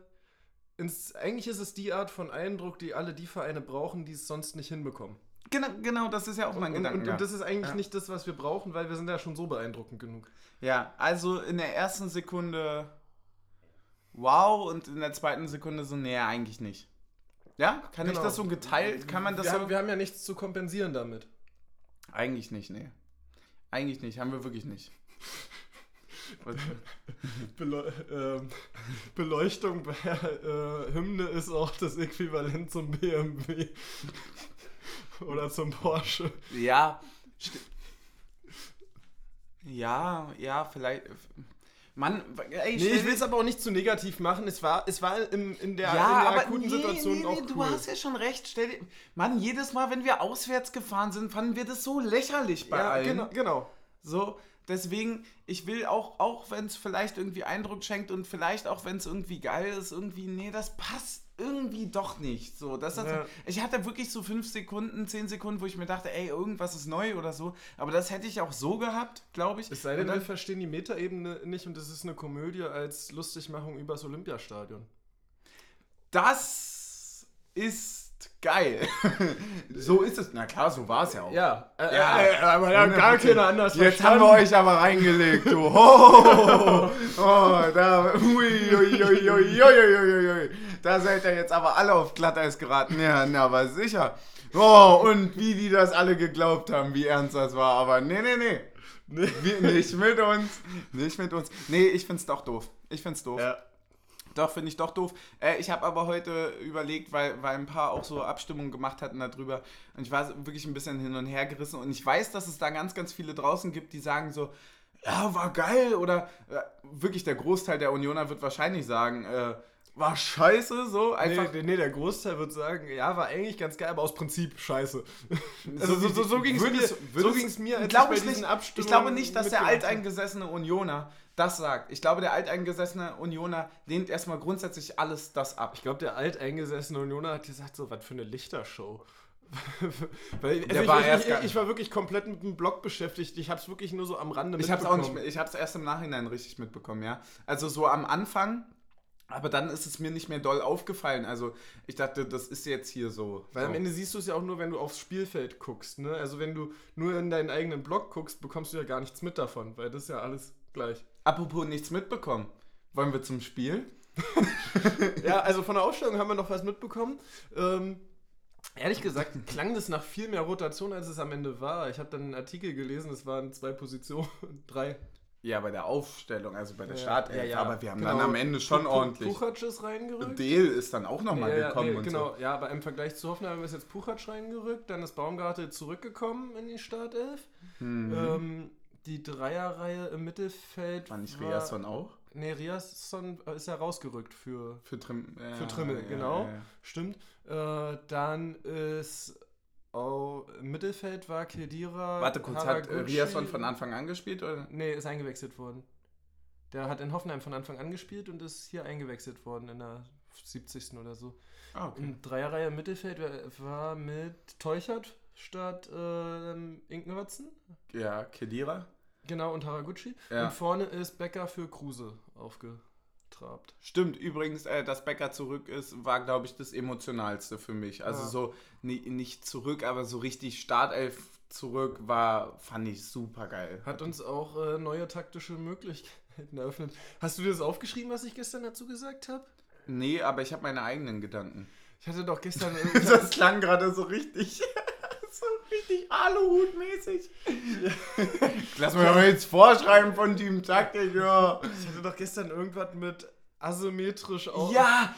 Ins, eigentlich ist es die Art von Eindruck, die alle die Vereine brauchen, die es sonst nicht hinbekommen. Genau, genau, das ist ja auch mein und, Gedanke. und, und das ist eigentlich Ja. nicht das, was wir brauchen, weil wir sind ja schon so beeindruckend genug. Ja, also in der ersten Sekunde wow und in der zweiten Sekunde so, nee, eigentlich nicht. Ja? Kann ich Genau. das so geteilt? Kann man das wir, so? haben, wir haben ja nichts zu kompensieren damit. Eigentlich nicht, nee. Eigentlich nicht, haben wir wirklich nicht. Beleu ähm, Beleuchtung bei äh, Hymne ist auch das Äquivalent zum BMW oder zum Porsche. ja. Ja, ja, vielleicht. Mann, ey, Nee, ich will es aber auch nicht zu negativ machen. Es war, es war im, in der, ja, in der aber akuten nee, Situation nee, auch nee, cool. du hast ja schon recht. Stell dir, Mann, jedes Mal, wenn wir auswärts gefahren sind, fanden wir das so lächerlich bei ja, allen. genau, genau. So, deswegen, ich will auch, auch wenn es vielleicht irgendwie Eindruck schenkt und vielleicht auch wenn es irgendwie geil ist, irgendwie, nee, das passt irgendwie doch nicht. So, das hat, Ja. Ich hatte wirklich so fünf Sekunden, zehn Sekunden, wo ich mir dachte, ey, irgendwas ist neu oder so. Aber das hätte ich auch so gehabt, glaube ich. Es sei denn, dann- wir verstehen die Metaebene nicht und es ist eine Komödie als Lustigmachung übers Olympiastadion. Das ist geil. so ist es. Na klar, so war es ja auch. Ja, äh, Ja, äh, aber ja, gar 100%. keiner anders Jetzt haben wir euch aber reingelegt, du. Oh, oh da, ui, ui, ui, ui, ui, ui, ui. Da seid ihr jetzt aber alle auf Glatteis geraten. Ja, na, aber sicher. Oh, und wie die das alle geglaubt haben, wie ernst das war. Aber nee, nee, nee. Wir, nicht mit uns. Nicht mit uns. Nee, ich find's doch doof. Ich find's doof. Ja. Doch, finde ich doch doof. Äh, ich habe aber heute überlegt, weil, weil ein paar auch so Abstimmungen gemacht hatten darüber. Und ich war wirklich ein bisschen hin und her gerissen. Und ich weiß, dass es da ganz, ganz viele draußen gibt, die sagen so, ja, war geil. Oder äh, wirklich der Großteil der Unioner wird wahrscheinlich sagen, äh, war scheiße. So einfach. Nee, nee, der Großteil wird sagen, ja, war eigentlich ganz geil, aber aus Prinzip scheiße. Also So so, so, ging es mir, so ging's mir als Glaub ich nicht. Ich glaube nicht, dass der alteingesessene Unioner das sagt. Ich glaube, der alteingesessene Unioner lehnt erstmal grundsätzlich alles das ab. Ich glaube, der alteingesessene Unioner hat gesagt, so, was für eine Lichtershow. Weil, also ich, war ich, ich, ich war wirklich komplett mit dem Blog beschäftigt. Ich habe es wirklich nur so am Rande Ich habe es auch nicht, mitbekommen. ich habe es erst im Nachhinein richtig mitbekommen, ja. Also so am Anfang, aber dann ist es mir nicht mehr doll aufgefallen. Also ich dachte, das ist jetzt hier so. Weil so. am Ende siehst du es ja auch nur, wenn du aufs Spielfeld guckst. Ne? Also wenn du nur in deinen eigenen Blog guckst, bekommst du ja gar nichts mit davon, weil das ist ja alles gleich. Apropos nichts mitbekommen. Wollen wir zum Spiel? Ja, also von der Aufstellung haben wir noch was mitbekommen. Ähm, ehrlich gesagt klang das nach viel mehr Rotation, als es am Ende war. Ich habe dann einen Artikel gelesen, es waren zwei Positionen, drei. Ja, bei der Aufstellung, also bei der Ja, Startelf. ja, ja. Aber wir haben Genau. dann am Ende schon ordentlich. Puchac ist reingerückt. Dale ist dann auch nochmal Ja, ja, gekommen nee, genau, so. ja, aber im Vergleich zu Hoffenheim ist jetzt Puchac reingerückt, dann ist Baumgartel zurückgekommen in die Startelf. Mhm. Ähm, die Dreierreihe im Mittelfeld War nicht Riasson auch? Nee, Riasson ist ja rausgerückt für, Für, Trim, für Trimmel, genau. Stimmt. Äh, dann ist oh, im Mittelfeld war Kedira. Warte kurz, hat äh, Haraguchi- Riasson von Anfang an gespielt? Oder? Nee, ist eingewechselt worden. Der hat in Hoffenheim von Anfang an gespielt und ist hier eingewechselt worden in der 70. oder so. Ah, okay. Und Dreierreihe im Mittelfeld war- mit Teuchert statt ähm, Inkenhötzen. Ja, Kedira. Genau, und Haraguchi. Ja. Und vorne ist Becker für Kruse aufgetrabt. Stimmt, übrigens, äh, dass Becker zurück ist, war, glaube ich, das Emotionalste für mich. Also Ja. so, ni nicht zurück, aber so richtig Startelf zurück war, fand ich super geil. Hat uns auch äh, neue taktische Möglichkeiten eröffnet. Hast du dir das aufgeschrieben, was ich gestern dazu gesagt habe? Nee, aber ich habe meine eigenen Gedanken. Ich hatte doch gestern. Das klang gerade so richtig, richtig Aluhut-mäßig. Lass mir mal jetzt vorschreiben von Team Taktik, ja. ich hatte doch gestern irgendwas mit asymmetrisch auf. Ja!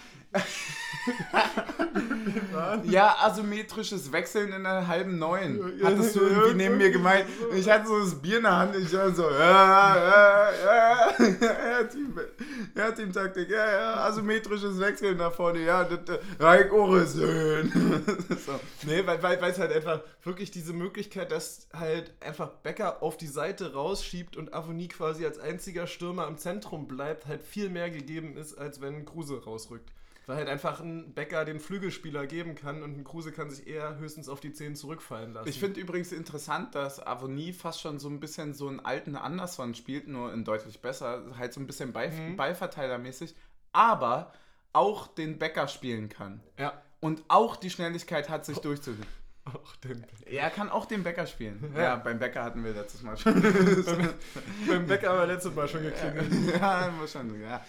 Ja, asymmetrisches Wechseln in einer halben Neun. Hattest du irgendwie neben mir gemeint. Ich hatte so das Bier in der Hand. Ich war so, ja, ja, ja, ja, Team, Ja, Teamtaktik, ja, ja, asymmetrisches Wechseln nach vorne, ja, äh, Raik Oresen. so. Nee, weil, weil, weil es halt einfach wirklich diese Möglichkeit, dass halt einfach Becker auf die Seite rausschiebt und Avonie quasi als einziger Stürmer im Zentrum bleibt, halt viel mehr gegeben ist, als wenn Kruse rausrückt. Weil halt einfach ein Becker den Flügelspieler geben kann und ein Kruse kann sich eher höchstens auf die Zehen zurückfallen lassen. Ich finde übrigens interessant, dass Avonie fast schon so ein bisschen so einen alten Anderson spielt, nur in deutlich besser, halt so ein bisschen Beif mhm. Ballverteilermäßig, aber auch den Becker spielen kann. Ja. Und auch die Schnelligkeit hat, sich oh. durchzusetzen. Auch den Bäcker. Er kann auch den Bäcker spielen. Ja, ja beim Bäcker hatten wir letztes Mal schon. beim Bäcker haben wir letztes Mal schon geklingelt. Ja, ja schon, ja.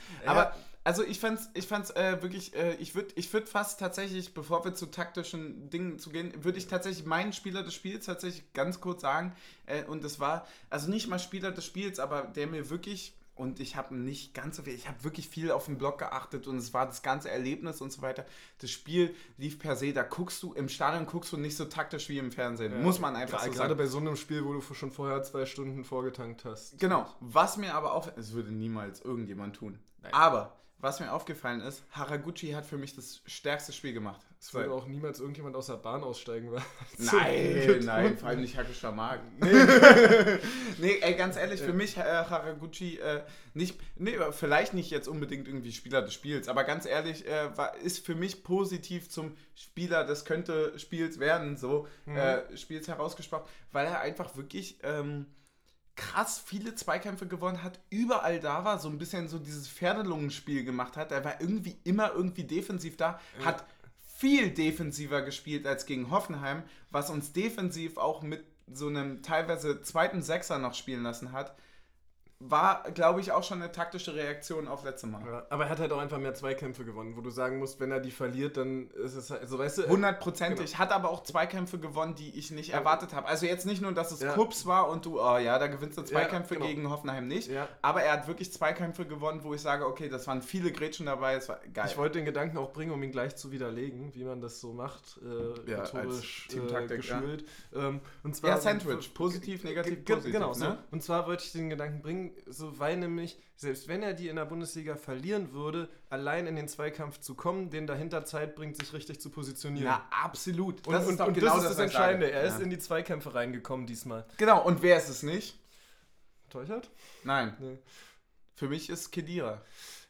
Also ich fand's, ich fand's äh, wirklich, äh, ich würde ich würd fast tatsächlich, bevor wir zu taktischen Dingen zu gehen, würde ich tatsächlich meinen Spieler des Spiels tatsächlich ganz kurz sagen. Äh, und das war, also nicht mal Spieler des Spiels, aber der mir wirklich, und ich habe nicht ganz so viel, ich habe wirklich viel auf den Block geachtet und es war das ganze Erlebnis und so weiter. Das Spiel lief per se, da guckst du, im Stadion guckst du nicht so taktisch wie im Fernsehen. Ja, Muss man einfach so sagen. Gerade bei so einem Spiel, wo du schon vorher zwei Stunden vorgetankt hast. Genau. Was mir aber auch, es würde niemals irgendjemand tun. Nein. Aber was mir aufgefallen ist, Haraguchi hat für mich das stärkste Spiel gemacht. Es würde auch niemals irgendjemand aus der Bahn aussteigen. Weil nein, nein, vor allem nicht Hakusha Mark. Nee. nee, ey, ganz ehrlich, für mich äh, Haraguchi äh, nicht, nee, vielleicht nicht jetzt unbedingt irgendwie Spieler des Spiels, aber ganz ehrlich, äh, war, ist für mich positiv zum Spieler des könnte Spiels werden, so mhm. Äh, Spiels herausgesprochen, weil er einfach wirklich. Ähm, krass viele Zweikämpfe gewonnen hat, überall da war, so ein bisschen so dieses Pferdelungenspiel gemacht hat. Er war irgendwie immer irgendwie defensiv da, ja. hat viel defensiver gespielt als gegen Hoffenheim, was uns defensiv auch mit so einem teilweise zweiten Sechser noch spielen lassen hat war, glaube ich, auch schon eine taktische Reaktion auf letzte Mal. Ja, aber er hat halt auch einfach mehr Zweikämpfe gewonnen, wo du sagen musst, wenn er die verliert, dann ist es halt, also weißt du. Hundertprozentig. Genau. Hat aber auch Zweikämpfe gewonnen, die ich nicht erwartet habe. Also jetzt nicht nur, dass es ja. Kups war und du, oh ja, da gewinnst du Zweikämpfe ja, genau. gegen Hoffenheim nicht. Ja. Aber er hat wirklich Zweikämpfe gewonnen, wo ich sage, okay, das waren viele Gretchen dabei, es war geil. Ich wollte den Gedanken auch bringen, um ihn gleich zu widerlegen, wie man das so macht, äh, ja, rhetorisch äh, geschult. Ähm, und zwar, ja, Sandwich, positiv, negativ, positiv. Genau, ne? so. Und zwar wollte ich den Gedanken bringen, so weil nämlich, selbst wenn er die in der Bundesliga verlieren würde, allein in den Zweikampf zu kommen, den dahinter Zeit bringt, sich richtig zu positionieren. Ja, absolut. Und das ist, und, und genau das, ist das, Entscheidende. Er ist in die Zweikämpfe reingekommen diesmal. Genau, und wer ist es nicht? Teuchert? Nein. Nee. Für mich ist Kedira.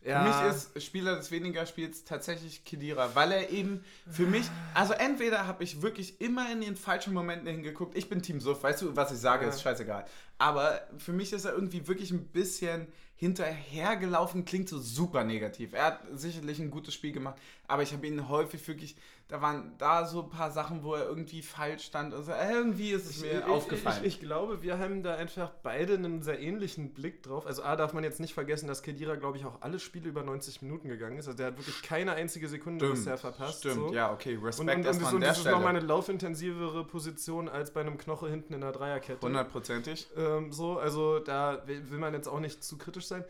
Ja. Für mich ist Spieler des weniger Spiels tatsächlich Kedira, weil er eben für mich, also entweder habe ich wirklich immer in den falschen Momenten hingeguckt, ich bin Team Suff, weißt du, was ich sage, ja. ist scheißegal. Aber für mich ist er irgendwie wirklich ein bisschen hinterhergelaufen, klingt so super negativ. Er hat sicherlich ein gutes Spiel gemacht, aber ich habe ihn häufig wirklich da waren da so ein paar Sachen, wo er irgendwie falsch stand. Also irgendwie ist es mir ich, aufgefallen. Ich, ich, glaube, wir haben da einfach beide einen sehr ähnlichen Blick drauf. Also A, darf man jetzt nicht vergessen, dass Kedira, glaube ich, auch alle Spiele über 90 Minuten gegangen ist. Also der hat wirklich keine einzige Sekunde stimmt, bisher verpasst. Stimmt, so. ja, okay, Respekt und, und, erstmal und, und das ist nochmal eine laufintensivere Position als bei einem Knoche hinten in der Dreierkette. Hundertprozentig. Ähm, so, also da will man jetzt auch nicht zu kritisch sein.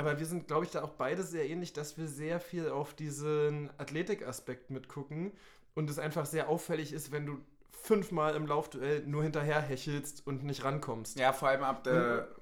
Aber wir sind, glaube ich, da auch beide sehr ähnlich, dass wir sehr viel auf diesen Athletikaspekt mitgucken und es einfach sehr auffällig ist, wenn du fünfmal im Laufduell nur hinterher hechelst und nicht rankommst. Ja, vor allem ab der, äh,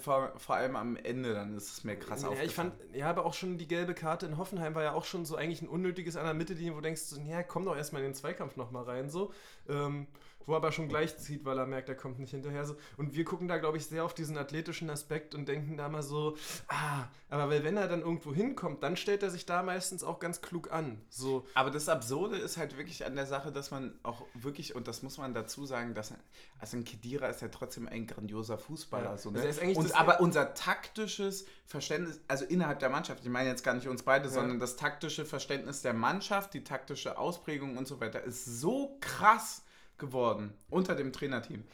vor, vor, allem am Ende, dann ist es mir krass ja, Ich fand, ja, aber auch schon die gelbe Karte in Hoffenheim war ja auch schon so eigentlich ein unnötiges an der Mittellinie, wo du denkst, so, ja, komm doch erstmal in den Zweikampf nochmal rein, so. Ähm, wo er aber schon gleich zieht, weil er merkt, er kommt nicht hinterher. So. Und wir gucken da, glaube ich, sehr auf diesen athletischen Aspekt und denken da mal so, ah, aber weil wenn er dann irgendwo hinkommt, dann stellt er sich da meistens auch ganz klug an. So. Aber das Absurde ist halt wirklich an der Sache, dass man auch wirklich, und das muss man dazu sagen, dass also ein Kedira ist ja trotzdem ein grandioser Fußballer. Ja. So, ne? also und, aber unser taktisches Verständnis, also innerhalb der Mannschaft, ich meine jetzt gar nicht uns beide, ja. sondern das taktische Verständnis der Mannschaft, die taktische Ausprägung und so weiter, ist so krass geworden unter dem Trainerteam,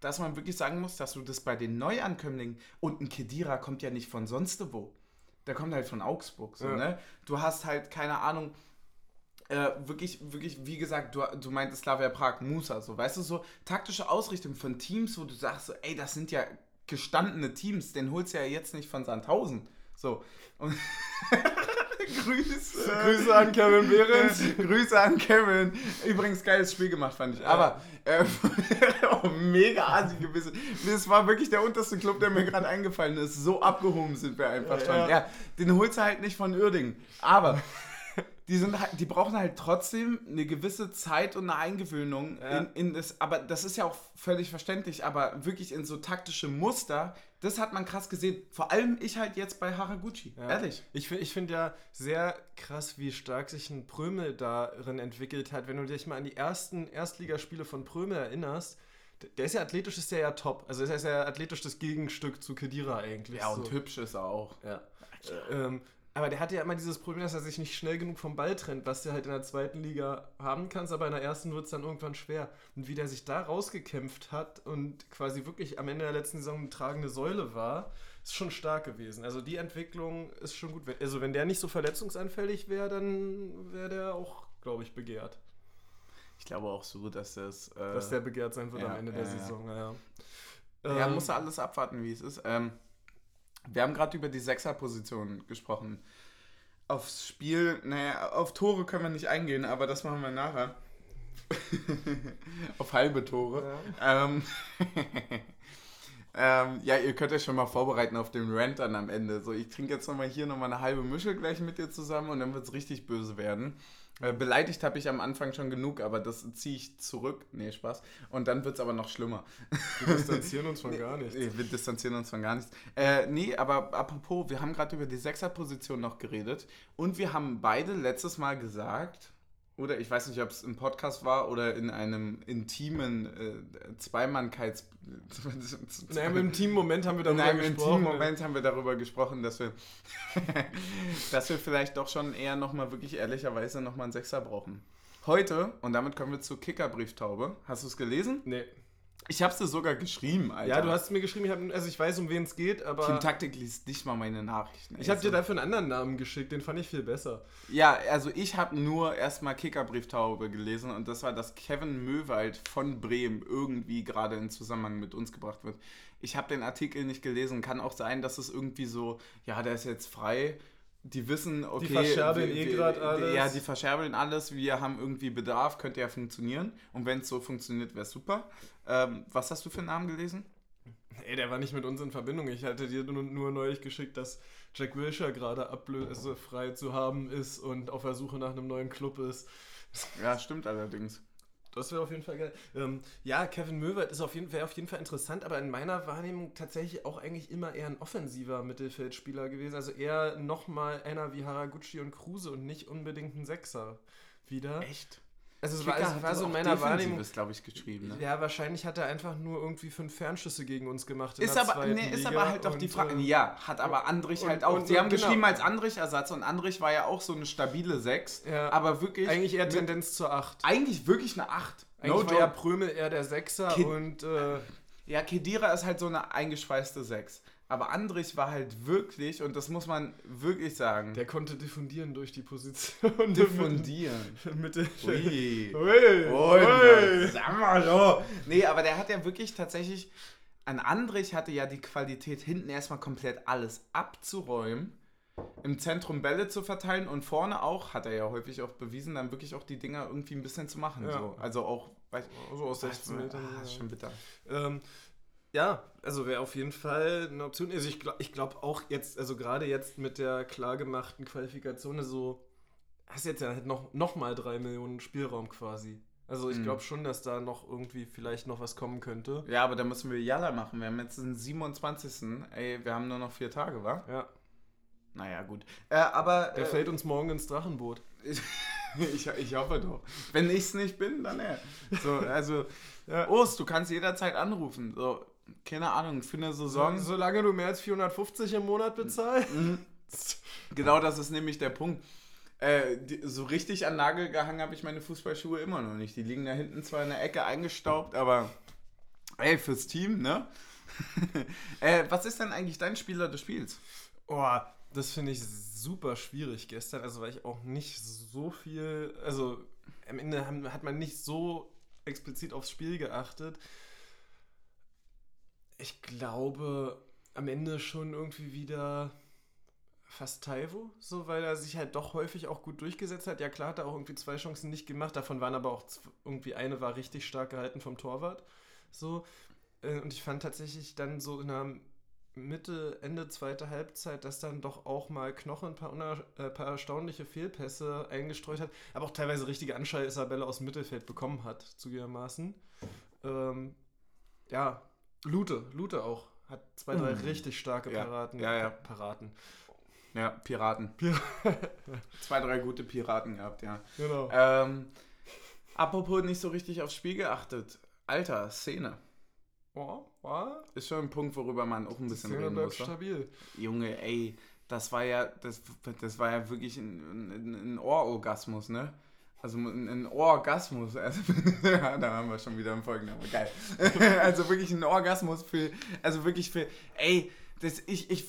dass man wirklich sagen muss, dass du das bei den Neuankömmlingen und ein Kedira kommt ja nicht von sonst wo. Der kommt halt von Augsburg. So, ja. ne? Du hast halt, keine Ahnung, äh, wirklich, wirklich, wie gesagt, du, du meintest Slavia Prag, Musa, so, weißt du, so taktische Ausrichtung von Teams, wo du sagst, so, ey, das sind ja gestandene Teams, den holst du ja jetzt nicht von Sandhausen. So. Und Grüße. Grüße an Kevin Behrens. Grüße an Kevin. Übrigens geiles Spiel gemacht, fand ich. Aber äh, oh, mega assi gewesen. Das war wirklich der unterste Club, der mir gerade eingefallen ist. So abgehoben sind wir einfach schon. Ja. Ja, den holst du halt nicht von Uerdingen. Aber die, sind halt, die brauchen halt trotzdem eine gewisse Zeit und eine Eingewöhnung Ja. in, in das. Aber das ist ja auch völlig verständlich. Aber wirklich in so taktische Muster, das hat man krass gesehen. Vor allem ich halt jetzt bei Haraguchi. Ja. Ehrlich. Ich finde ich find ja sehr krass, wie stark sich ein Prömel darin entwickelt hat. Wenn du dich mal an die ersten Erstligaspiele von Prömel erinnerst, der ist ja athletisch, ist der ja top. Also er ist ja athletisch das Gegenstück zu Kedira eigentlich. Ja, und so. hübsch ist er auch. Ja. Ähm, aber der hatte ja immer dieses Problem, dass er sich nicht schnell genug vom Ball trennt, was du halt in der zweiten Liga haben kannst, aber in der ersten wird es dann irgendwann schwer. Und wie der sich da rausgekämpft hat und quasi wirklich am Ende der letzten Saison eine tragende Säule war, ist schon stark gewesen. Also die Entwicklung ist schon gut. Also wenn der nicht so verletzungsanfällig wäre, dann wäre der auch, glaube ich, begehrt. Ich glaube auch so, dass das. Äh, Dass der begehrt sein wird ja, am Ende der ja, ja. Saison. Ja, ja, Ähm, muss er alles abwarten, wie es ist. Ähm, wir haben gerade über die Sechserposition gesprochen. Aufs Spiel, naja, auf Tore können wir nicht eingehen, aber das machen wir nachher. auf halbe Tore. Ähm, ähm, ja, ihr könnt euch schon mal vorbereiten auf den Rant dann am Ende. So, ich trinke jetzt nochmal hier nochmal eine halbe Mische gleich mit dir zusammen und dann wird es richtig böse werden. Äh, beleidigt habe ich am Anfang schon genug, aber das ziehe ich zurück. Nee, Spaß. Und dann wird es aber noch schlimmer. Wir distanzieren uns von gar nichts. Nee, wir distanzieren uns von gar nichts. Äh, nee, aber apropos, wir haben gerade über die Sechserposition noch geredet und wir haben beide letztes Mal gesagt, oder ich weiß nicht, ob es im Podcast war oder in einem intimen äh, Zweimannkeits... In einem intimen Moment haben wir darüber einem gesprochen. intimen Moment haben wir darüber gesprochen, dass wir, dass wir vielleicht doch schon eher nochmal wirklich ehrlicherweise nochmal einen Sechser brauchen. Heute, und damit kommen wir zur Kickerbrieftaube. Hast du es gelesen? Nee. Ich habe es dir sogar geschrieben, Alter. Ja, du hast mir geschrieben, ich hab, also ich weiß, um wen es geht, aber Team Taktik liest nicht mal meine Nachrichten. ich habe ey, dir dafür einen anderen Namen geschickt, den fand ich viel besser. Ja, also ich habe nur erstmal Kickerbrieftaube gelesen und das war, dass Kevin Möwald von Bremen irgendwie gerade in Zusammenhang mit uns gebracht wird. Ich habe den Artikel nicht gelesen. Kann auch sein, dass es irgendwie so, ja, der ist jetzt frei. Die wissen, okay. verscherbeln wir- eh wir- grad alles. Ja, die verscherbeln alles. Wir haben irgendwie Bedarf, könnte ja funktionieren. Und wenn es so funktioniert, wäre super. Ähm, was hast du für einen Namen gelesen? Ey, der war nicht mit uns in Verbindung. Ich hatte dir nur, nur neulich geschickt, dass Jack Wilshere gerade ablösefrei zu haben ist und auf der Suche nach einem neuen Club ist. Ja, stimmt allerdings. Das wäre auf jeden Fall geil. Ähm, ja, Kevin jeden, wäre auf jeden Fall interessant, aber in meiner Wahrnehmung tatsächlich auch eigentlich immer eher ein offensiver Mittelfeldspieler gewesen. Also eher nochmal einer wie Haraguchi und Kruse und nicht unbedingt ein Sechser wieder. Echt? Also es war, es war so in meiner Wahrnehmung. glaube ich, geschrieben. Ne? Ja, wahrscheinlich hat er einfach nur irgendwie fünf Fernschüsse gegen uns gemacht. in Ist der aber, zweiten nee, ist aber halt doch die Frage. äh, Ja, hat aber Andrich und- halt auch. und- Sie haben und genau. geschrieben als Andrich-Ersatz und Andrich war ja auch so eine stabile 6. Ja. aber wirklich. Eigentlich eher mit- Tendenz zur 8. Eigentlich wirklich eine 8. Eigentlich war ja Prömel eher der Sechser Kid- und äh, Ja, Kedira ist halt so eine eingeschweißte 6. Aber Andrich war halt wirklich, und das muss man wirklich sagen, der konnte diffundieren durch die Position. diffundieren. Mitte. Ui. Ui, Und, ui. sag mal so. Nee, aber der hat ja wirklich tatsächlich, an Andrich hatte ja die Qualität, hinten erstmal komplett alles abzuräumen, im Zentrum Bälle zu verteilen und vorne auch, hat er ja häufig auch bewiesen, dann wirklich auch die Dinger irgendwie ein bisschen zu machen. Ja. So. Also auch, weiß, So aus 16 Metern. Ah, ist schon bitter. Ähm, ja, also wäre auf jeden Fall eine Option. Also ich glaube ich glaub auch jetzt, also gerade jetzt mit der klargemachten Qualifikation, so hast jetzt ja halt noch, noch mal drei Millionen Spielraum quasi. Also ich Mhm. glaube schon, dass da noch irgendwie vielleicht noch was kommen könnte. Ja, aber da müssen wir Jalla machen. Wir haben jetzt den 27. Ey, wir haben nur noch vier Tage, wa? Ja, Naja, gut. Äh, aber. der äh, fällt uns morgen ins Drachenboot. ich, ich hoffe doch. Wenn ich es nicht bin, dann er. So, also, Ja. Urs, du kannst jederzeit anrufen. So, keine Ahnung, für eine Saison. So, solange du mehr als 450 im Monat bezahlst. Mhm. Genau das ist nämlich der Punkt. Äh, die, so richtig an Nagel gehangen habe ich meine Fußballschuhe immer noch nicht. Die liegen da hinten zwar in der Ecke eingestaubt, aber ey, fürs Team, ne? äh, was ist denn eigentlich dein Spieler des Spiels? Oh, das finde ich super schwierig gestern, also weil ich auch nicht so viel, also am Ende haben, hat man nicht so explizit aufs Spiel geachtet. Ich glaube am Ende schon irgendwie wieder fast Taivo, so, weil er sich halt doch häufig auch gut durchgesetzt hat. Ja, klar, hat er auch irgendwie zwei Chancen nicht gemacht. Davon waren aber auch irgendwie eine war richtig stark gehalten vom Torwart. So. Äh, und ich fand tatsächlich dann so in der Mitte, Ende zweite Halbzeit, dass dann doch auch mal Knochen ein paar, äh, paar erstaunliche Fehlpässe eingestreut hat, aber auch teilweise richtige Anschall-Isabelle aus dem Mittelfeld bekommen hat, zugegebenermaßen. Ähm, ja, Lute, Lute auch. Hat zwei, drei mm. richtig starke Paraden. Ja, ja. Paraden. Ja, Piraten. Pir Zwei, drei gute Piraten gehabt, ja. Genau. Ähm, apropos nicht so richtig aufs Spiel geachtet. Alter, Szene. Oh, oh. Ist schon ein Punkt, worüber man auch ein bisschen Szene reden muss. stabil. Junge, ey, das war ja, das, das war ja wirklich ein, ein, ein Ohrorgasmus, ne? Also ein, Orgasmus. Also, ja, da haben wir schon wieder einen Folgennamen. Geil. also wirklich ein Orgasmus für, also wirklich für, ey, das, ich, ich,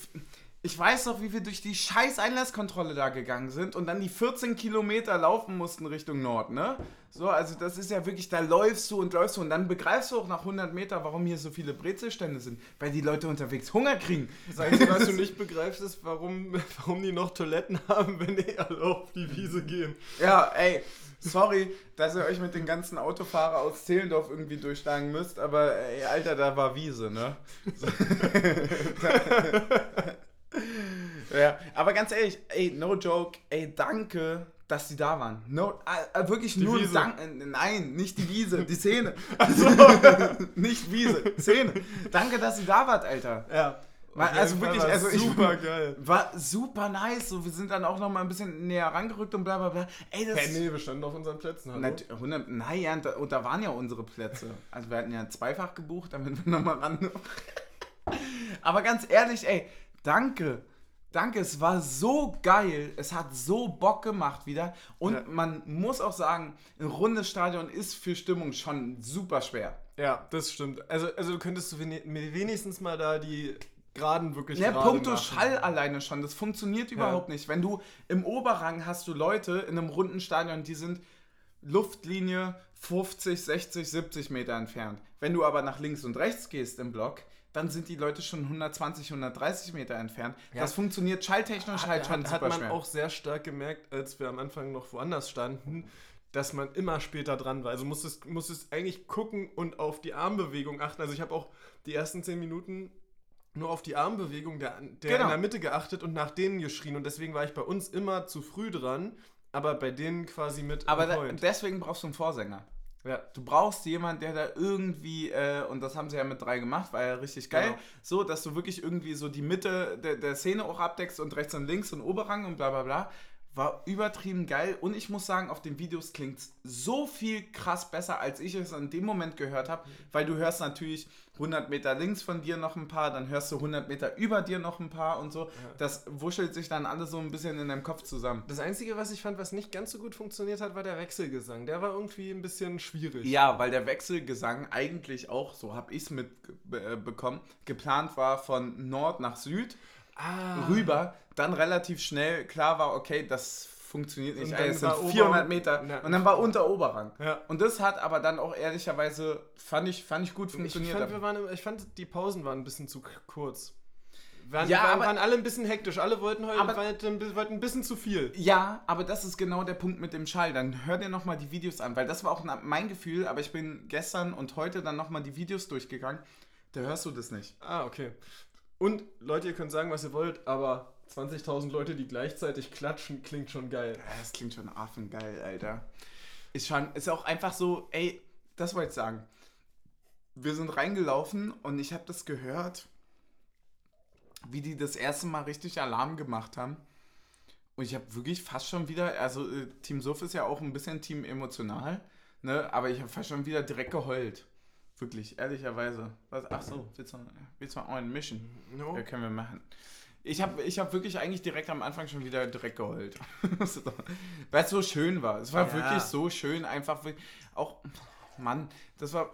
ich weiß noch, wie wir durch die scheiß Einlasskontrolle da gegangen sind und dann die 14 Kilometer laufen mussten Richtung Nord, ne? So, also das ist ja wirklich, da läufst du und läufst du und dann begreifst du auch nach 100 Meter, warum hier so viele Brezelstände sind, weil die Leute unterwegs Hunger kriegen. Das Einzige, was du nicht begreifst, ist, warum, warum die noch Toiletten haben, wenn die alle auf die Wiese gehen. Ja, ey, sorry, dass ihr euch mit den ganzen Autofahrer aus Zehlendorf irgendwie durchschlagen müsst, aber ey, Alter, da war Wiese, ne? ja, aber ganz ehrlich, ey, no joke, ey, danke, dass sie da waren. No, äh wirklich die nur Wiese. Dank, äh, nein, nicht die Wiese, die Szene. Also, nicht Wiese, Szene. Danke, dass sie da wart, Alter. Ja. War, also wirklich, also super ich, geil. War super nice. So, wir sind dann auch noch mal ein bisschen näher rangerückt und bla bla bla. Ey, das hey, nee, wir standen auf unseren Plätzen. Hallo? Na, 100, naja, und da, und da waren ja unsere Plätze. Also wir hatten ja zweifach gebucht, damit wir nochmal ran. Aber ganz ehrlich, ey, Danke. Danke, es war so geil. Es hat so Bock gemacht wieder. Und ja. man muss auch sagen, ein rundes Stadion ist für Stimmung schon super schwer. Ja, das stimmt. Also, also du könntest du wenigstens mal da die Geraden wirklich Ja, Punkto Schall alleine schon. Das funktioniert überhaupt ja. nicht. Wenn du im Oberrang hast du Leute in einem runden Stadion, die sind Luftlinie 50, 60, 70 Meter entfernt. Wenn du aber nach links und rechts gehst im Block, dann sind die Leute schon 120, 130 Meter entfernt. Ja. Das funktioniert schalltechnisch halt schon hat, super Hat man schwer. auch sehr stark gemerkt, als wir am Anfang noch woanders standen, dass man immer später dran war. Also musstest, musstest eigentlich gucken und auf die Armbewegung achten. Also ich habe auch die ersten 10 Minuten nur auf die Armbewegung der, der genau. in der Mitte geachtet und nach denen geschrien. Und deswegen war ich bei uns immer zu früh dran, aber bei denen quasi mit. Aber da, deswegen brauchst du einen Vorsänger. Ja, du brauchst jemanden, der da irgendwie, äh, und das haben sie ja mit drei gemacht, war ja richtig geil, genau. so, dass du wirklich irgendwie so die Mitte der, der Szene auch abdeckst und rechts und links und Oberrang und bla bla bla. War übertrieben geil und ich muss sagen, auf den Videos klingt es so viel krass besser, als ich es in dem Moment gehört habe, weil du hörst natürlich 100 Meter links von dir noch ein paar, dann hörst du 100 Meter über dir noch ein paar und so. Ja. Das wuschelt sich dann alles so ein bisschen in deinem Kopf zusammen. Das Einzige, was ich fand, was nicht ganz so gut funktioniert hat, war der Wechselgesang. Der war irgendwie ein bisschen schwierig. Ja, weil der Wechselgesang eigentlich auch, so habe ich es mitbekommen, geplant war von Nord nach Süd ah. rüber, dann relativ schnell klar war, okay, das funktioniert nicht. Also es sind 400 Meter ja. und dann war unter Oberrang. Ja. Und das hat aber dann auch ehrlicherweise, fand ich, fand ich gut funktioniert. Ich fand, wir waren, ich fand, die Pausen waren ein bisschen zu kurz. Waren, ja, waren, aber, waren alle ein bisschen hektisch. Alle wollten heute aber, wollten, wollten ein bisschen zu viel. Ja, aber das ist genau der Punkt mit dem Schall. Dann hör dir nochmal die Videos an, weil das war auch mein Gefühl, aber ich bin gestern und heute dann nochmal die Videos durchgegangen. Da hörst du das nicht. Ah, okay. Und Leute, ihr könnt sagen, was ihr wollt, aber 20.000 Leute, die gleichzeitig klatschen, klingt schon geil. Das klingt schon affengeil, Alter. Ist schon, ist auch einfach so, ey, das wollte ich sagen. Wir sind reingelaufen und ich habe das gehört, wie die das erste Mal richtig Alarm gemacht haben. Und ich habe wirklich fast schon wieder, also äh, Team Suff ist ja auch ein bisschen Team emotional, ne? aber ich habe fast schon wieder direkt geheult. Wirklich, ehrlicherweise. Was, ach so, willst du, willst du auch einen mischen? No. Ja, können wir machen. Ich habe ich hab wirklich eigentlich direkt am Anfang schon wieder direkt geheult. Weil es so schön war. Es war ja. wirklich so schön, einfach auch, Mann, das war.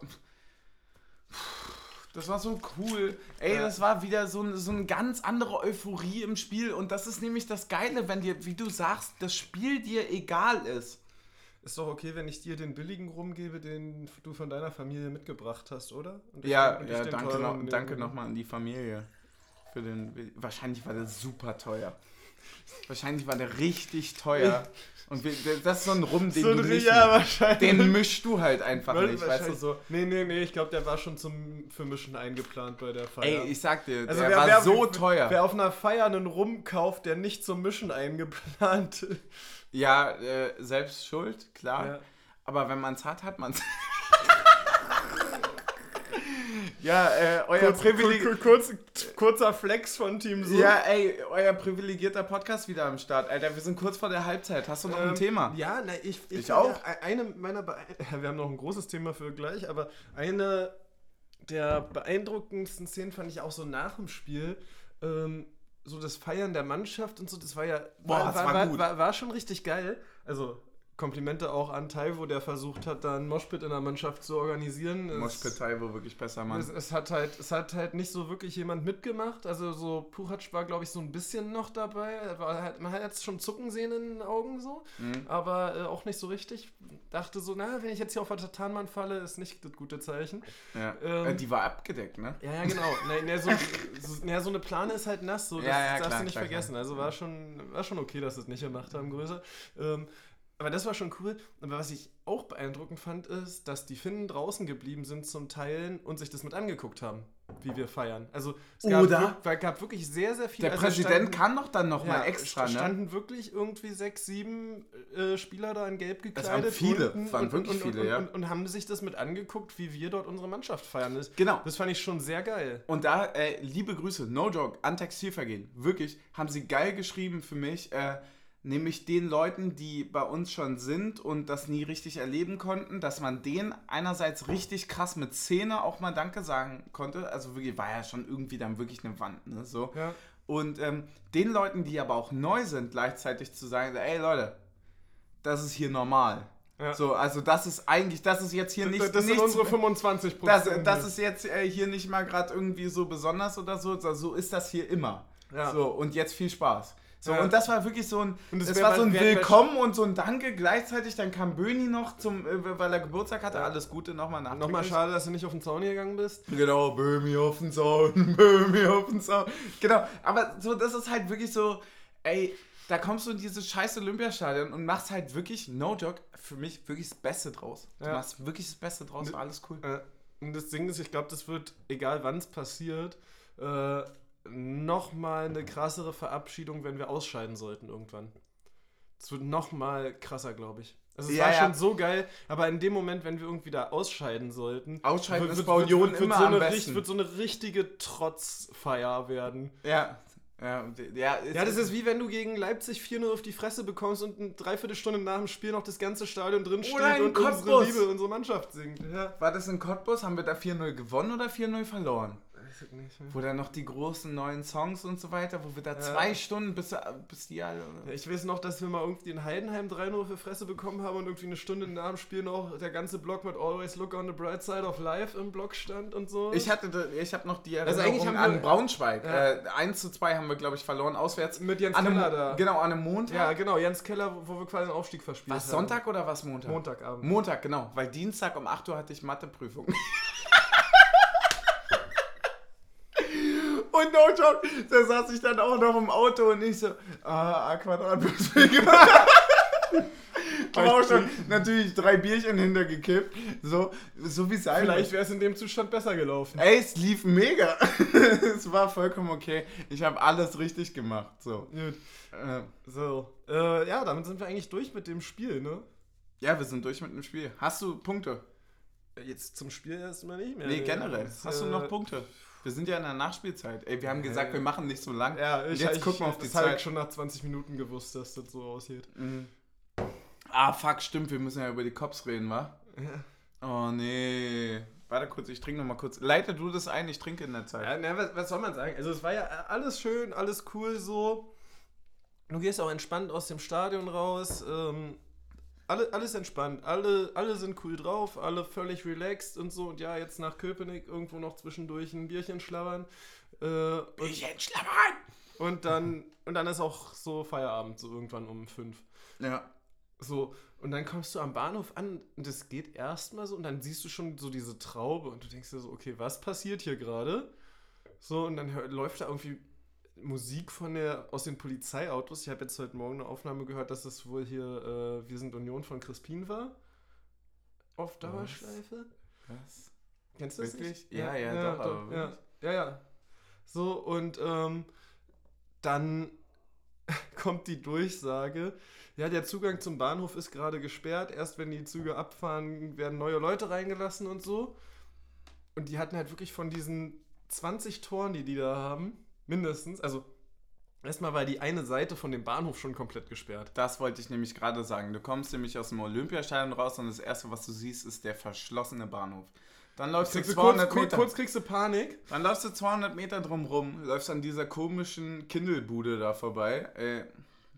Das war so cool. Ey, das war wieder so, so eine ganz andere Euphorie im Spiel. Und das ist nämlich das Geile, wenn dir, wie du sagst, das Spiel dir egal ist. Ist doch okay, wenn ich dir den billigen rumgebe, den du von deiner Familie mitgebracht hast, oder? ja, ja danke, no, danke nochmal an die Familie. Für den, wahrscheinlich war der super teuer. Wahrscheinlich war der richtig teuer. Und wir, das ist so ein Rum, den So du nicht, ja, wahrscheinlich. den mischst du halt einfach Weil- nicht, weißt du so. Nee, nee, nee, ich glaube, der war schon zum für Mischen eingeplant bei der Feier. Ey, ich sag dir, Also der wer- war wer- so wer- teuer. Wer auf einer Feier einen Rum kauft, der nicht zum Mischen eingeplant ist. Ja, äh, selbst schuld, klar. Ja. Aber wenn man es hat, hat man es. ja, äh, euer Kurz, Privileg... kur- kur- kurz, kurzer Flex von Team Zoom. Ja, ey, euer privilegierter Podcast wieder am Start. Alter, wir sind kurz vor der Halbzeit. Hast du noch ein Ähm, Thema? Ja, na, ich, ich, Ich auch. e- Eine meiner, Bee- wir haben noch ein großes Thema für gleich, aber eine der beeindruckendsten Szenen fand ich auch so nach dem Spiel. Ähm, so das Feiern der Mannschaft und so, das war ja Boah, das war war, war, war schon richtig geil. Also Komplimente auch an Taiwo, der versucht hat, da einen Moshpit in der Mannschaft zu organisieren. Moschpitei, wo wirklich besser, Mann. es, es, hat halt, es hat halt nicht so wirklich jemand mitgemacht. Also so Puchac war, glaube ich, so ein bisschen noch dabei. War halt, man hat jetzt schon Zucken sehen in den Augen so, Mhm. aber äh, auch nicht so richtig. Dachte so, na, wenn ich jetzt hier auf der Tatanmann falle, ist nicht das gute Zeichen. Ja. ähm, äh, die war abgedeckt, ne? Ja, ja, genau. na, na, so, so, na, so eine Plane ist halt nass, so, das, Ja, ja, darfst klar, du nicht klar, vergessen. klar. Also war schon, war schon okay, dass sie es nicht gemacht haben, größer. Ähm, aber das war schon cool. Aber was ich auch beeindruckend fand, ist, dass die Finnen draußen geblieben sind zum Teilen und sich das mit angeguckt haben, wie wir feiern. Also es gab, Oder? wir- gab wirklich sehr, sehr viele. Der also Präsident standen- kann doch dann noch ja, mal extra, ne? standen wirklich irgendwie sechs, sieben äh, Spieler da in Gelb gekleidet. waren viele, unten waren und, wirklich und, viele, und, ja. Und, und, haben sich das mit angeguckt, wie wir dort unsere Mannschaft feiern. Das, Genau. das fand ich schon sehr geil. Und da, äh, liebe Grüße, no joke, an Textilvergehen. Wirklich, haben sie geil geschrieben für mich. Äh, nämlich den Leuten, die bei uns schon sind und das nie richtig erleben konnten, dass man denen einerseits richtig krass mit Szene auch mal Danke sagen konnte. Also wirklich, war ja schon irgendwie dann wirklich eine Wand, ne? So. Ja. Und ähm, den Leuten, die aber auch neu sind, gleichzeitig zu sagen, ey Leute, das ist hier normal. Ja. So, also das ist eigentlich, das ist jetzt hier nicht das das sind nichts- unsere 25 das, das ist jetzt äh, hier nicht mal gerade irgendwie so besonders oder so, so so ist das hier immer. Ja. So, und jetzt viel Spaß. So, Ja. und das war wirklich so ein, Und das das war so ein Willkommen und so ein Danke. Gleichzeitig dann kam Böni noch zum, äh, weil er Geburtstag hatte. Alles Gute nochmal nach. Nochmal schade, dass du nicht auf den Zaun gegangen bist. Genau, Böhmi auf den Zaun, Böhmi auf den Zaun. Genau, aber so, das ist halt wirklich so, ey, da kommst du in dieses scheiß Olympiastadion und machst halt wirklich, no joke, für mich wirklich das Beste draus. Du Ja. machst wirklich das Beste draus, war alles cool. Äh, und das Ding ist, ich glaube, das wird, egal wann es passiert, äh, nochmal eine krassere Verabschiedung, wenn wir ausscheiden sollten irgendwann. Es wird nochmal krasser, glaube ich. Also es Ja, war ja. schon so geil, aber in dem Moment, wenn wir irgendwie da ausscheiden sollten, Ausscheiden wird, ist wird, bei wird, Union wird, immer so am eine, besten. richt- wird so eine richtige Trotzfeier werden. Ja, ja, ja. Ja, das ist wie wenn du gegen Leipzig 4-0 auf die Fresse bekommst und eine Dreiviertelstunde nach dem Spiel noch das ganze Stadion drin steht Oder in und unsere Cottbus. Liebe, unsere Mannschaft singt. Ja. War das in Cottbus? Haben wir da 4-0 gewonnen oder 4-0 verloren? Weiß ich nicht. Wo dann noch die großen neuen Songs und so weiter, wo wir da zwei Stunden bis, bis die alle. Ja, ich weiß noch, dass wir mal irgendwie in Heidenheim 3-0 für Fresse bekommen haben und irgendwie eine Stunde nach dem Spiel noch der ganze Block mit Always Look on the Bright Side of Life im Block stand und so. Ich hatte, ich habe noch die Also Erinnerung eigentlich haben wir- an Braunschweig. Ja. Äh, 1 zu 2 haben wir, glaube ich, verloren, auswärts. mit Jens An einem, Keller da. Genau, an einem Montag. Ja, genau, Jens Keller, wo wir quasi den Aufstieg verspielt Was, haben. Sonntag oder was Montag? Montagabend. Montag, genau. Weil Dienstag um 8 Uhr hatte ich Matheprüfung. Und no joke, da saß ich dann auch noch im Auto und ich so, ah, A Quadrat plus Aber auch schon natürlich drei Bierchen hintergekippt. So, so wie es sein Vielleicht wäre es in dem Zustand besser gelaufen. Ey, es lief mega. es war vollkommen okay. Ich habe alles richtig gemacht. So. Gut. Äh, So. Äh, ja, damit sind wir eigentlich durch mit dem Spiel, ne? ja, wir sind durch mit dem Spiel. Hast du Punkte? Jetzt zum Spiel erstmal nicht mehr. Nee, generell. Hast du äh, noch Punkte? Wir sind ja in der Nachspielzeit. Ey, wir haben gesagt, wir machen nicht so lang. Ja, ich, jetzt gucken wir auf die habe Zeit. ich schon nach 20 Minuten gewusst, dass das so aussieht. Mhm. Ah, fuck, stimmt. Wir müssen ja über die Cops reden, wa? Oh, nee. Warte kurz, ich trinke noch mal kurz. Leite du das ein, ich trinke in der Zeit. Ja, na, was, was soll man sagen? Also es war ja alles schön, alles cool so. Du gehst auch entspannt aus dem Stadion raus. Ähm, alle, alles entspannt. Alle, alle sind cool drauf, alle völlig relaxed und so. Und ja, jetzt nach Köpenick irgendwo noch zwischendurch ein Bierchen schlabbern. Äh, und, Bierchen schlabbern! und, dann, und dann ist auch so Feierabend, so irgendwann um fünf. Ja. So, und dann kommst du am Bahnhof an und es geht erstmal so und dann siehst du schon so diese Traube und du denkst dir so, okay, was passiert hier gerade? So, und dann läuft da irgendwie Musik von der, aus den Polizeiautos. Ich habe jetzt heute Morgen eine Aufnahme gehört, dass es wohl hier äh, Wir sind Union von Crispin war. Auf Dauerschleife. Was? Kennst du das Wirklich? nicht? Ja, ja, doch, aber ja, ja, ja. So, und ähm, dann kommt die Durchsage, ja, der Zugang zum Bahnhof ist gerade gesperrt. Erst wenn die Züge abfahren, werden neue Leute reingelassen und so. Und die hatten halt wirklich von diesen 20 Toren, die die da haben, mindestens, also erstmal war die eine Seite von dem Bahnhof schon komplett gesperrt. Das wollte ich nämlich gerade sagen. Du kommst nämlich aus dem Olympiastadion raus und das erste, was du siehst, ist der verschlossene Bahnhof. Dann läufst du Kriegst du kurz, 200 kurz, Meter. kurz kriegst du Panik. Dann läufst du 200 Meter drum rum, läufst an dieser komischen Kindelbude da vorbei. Äh,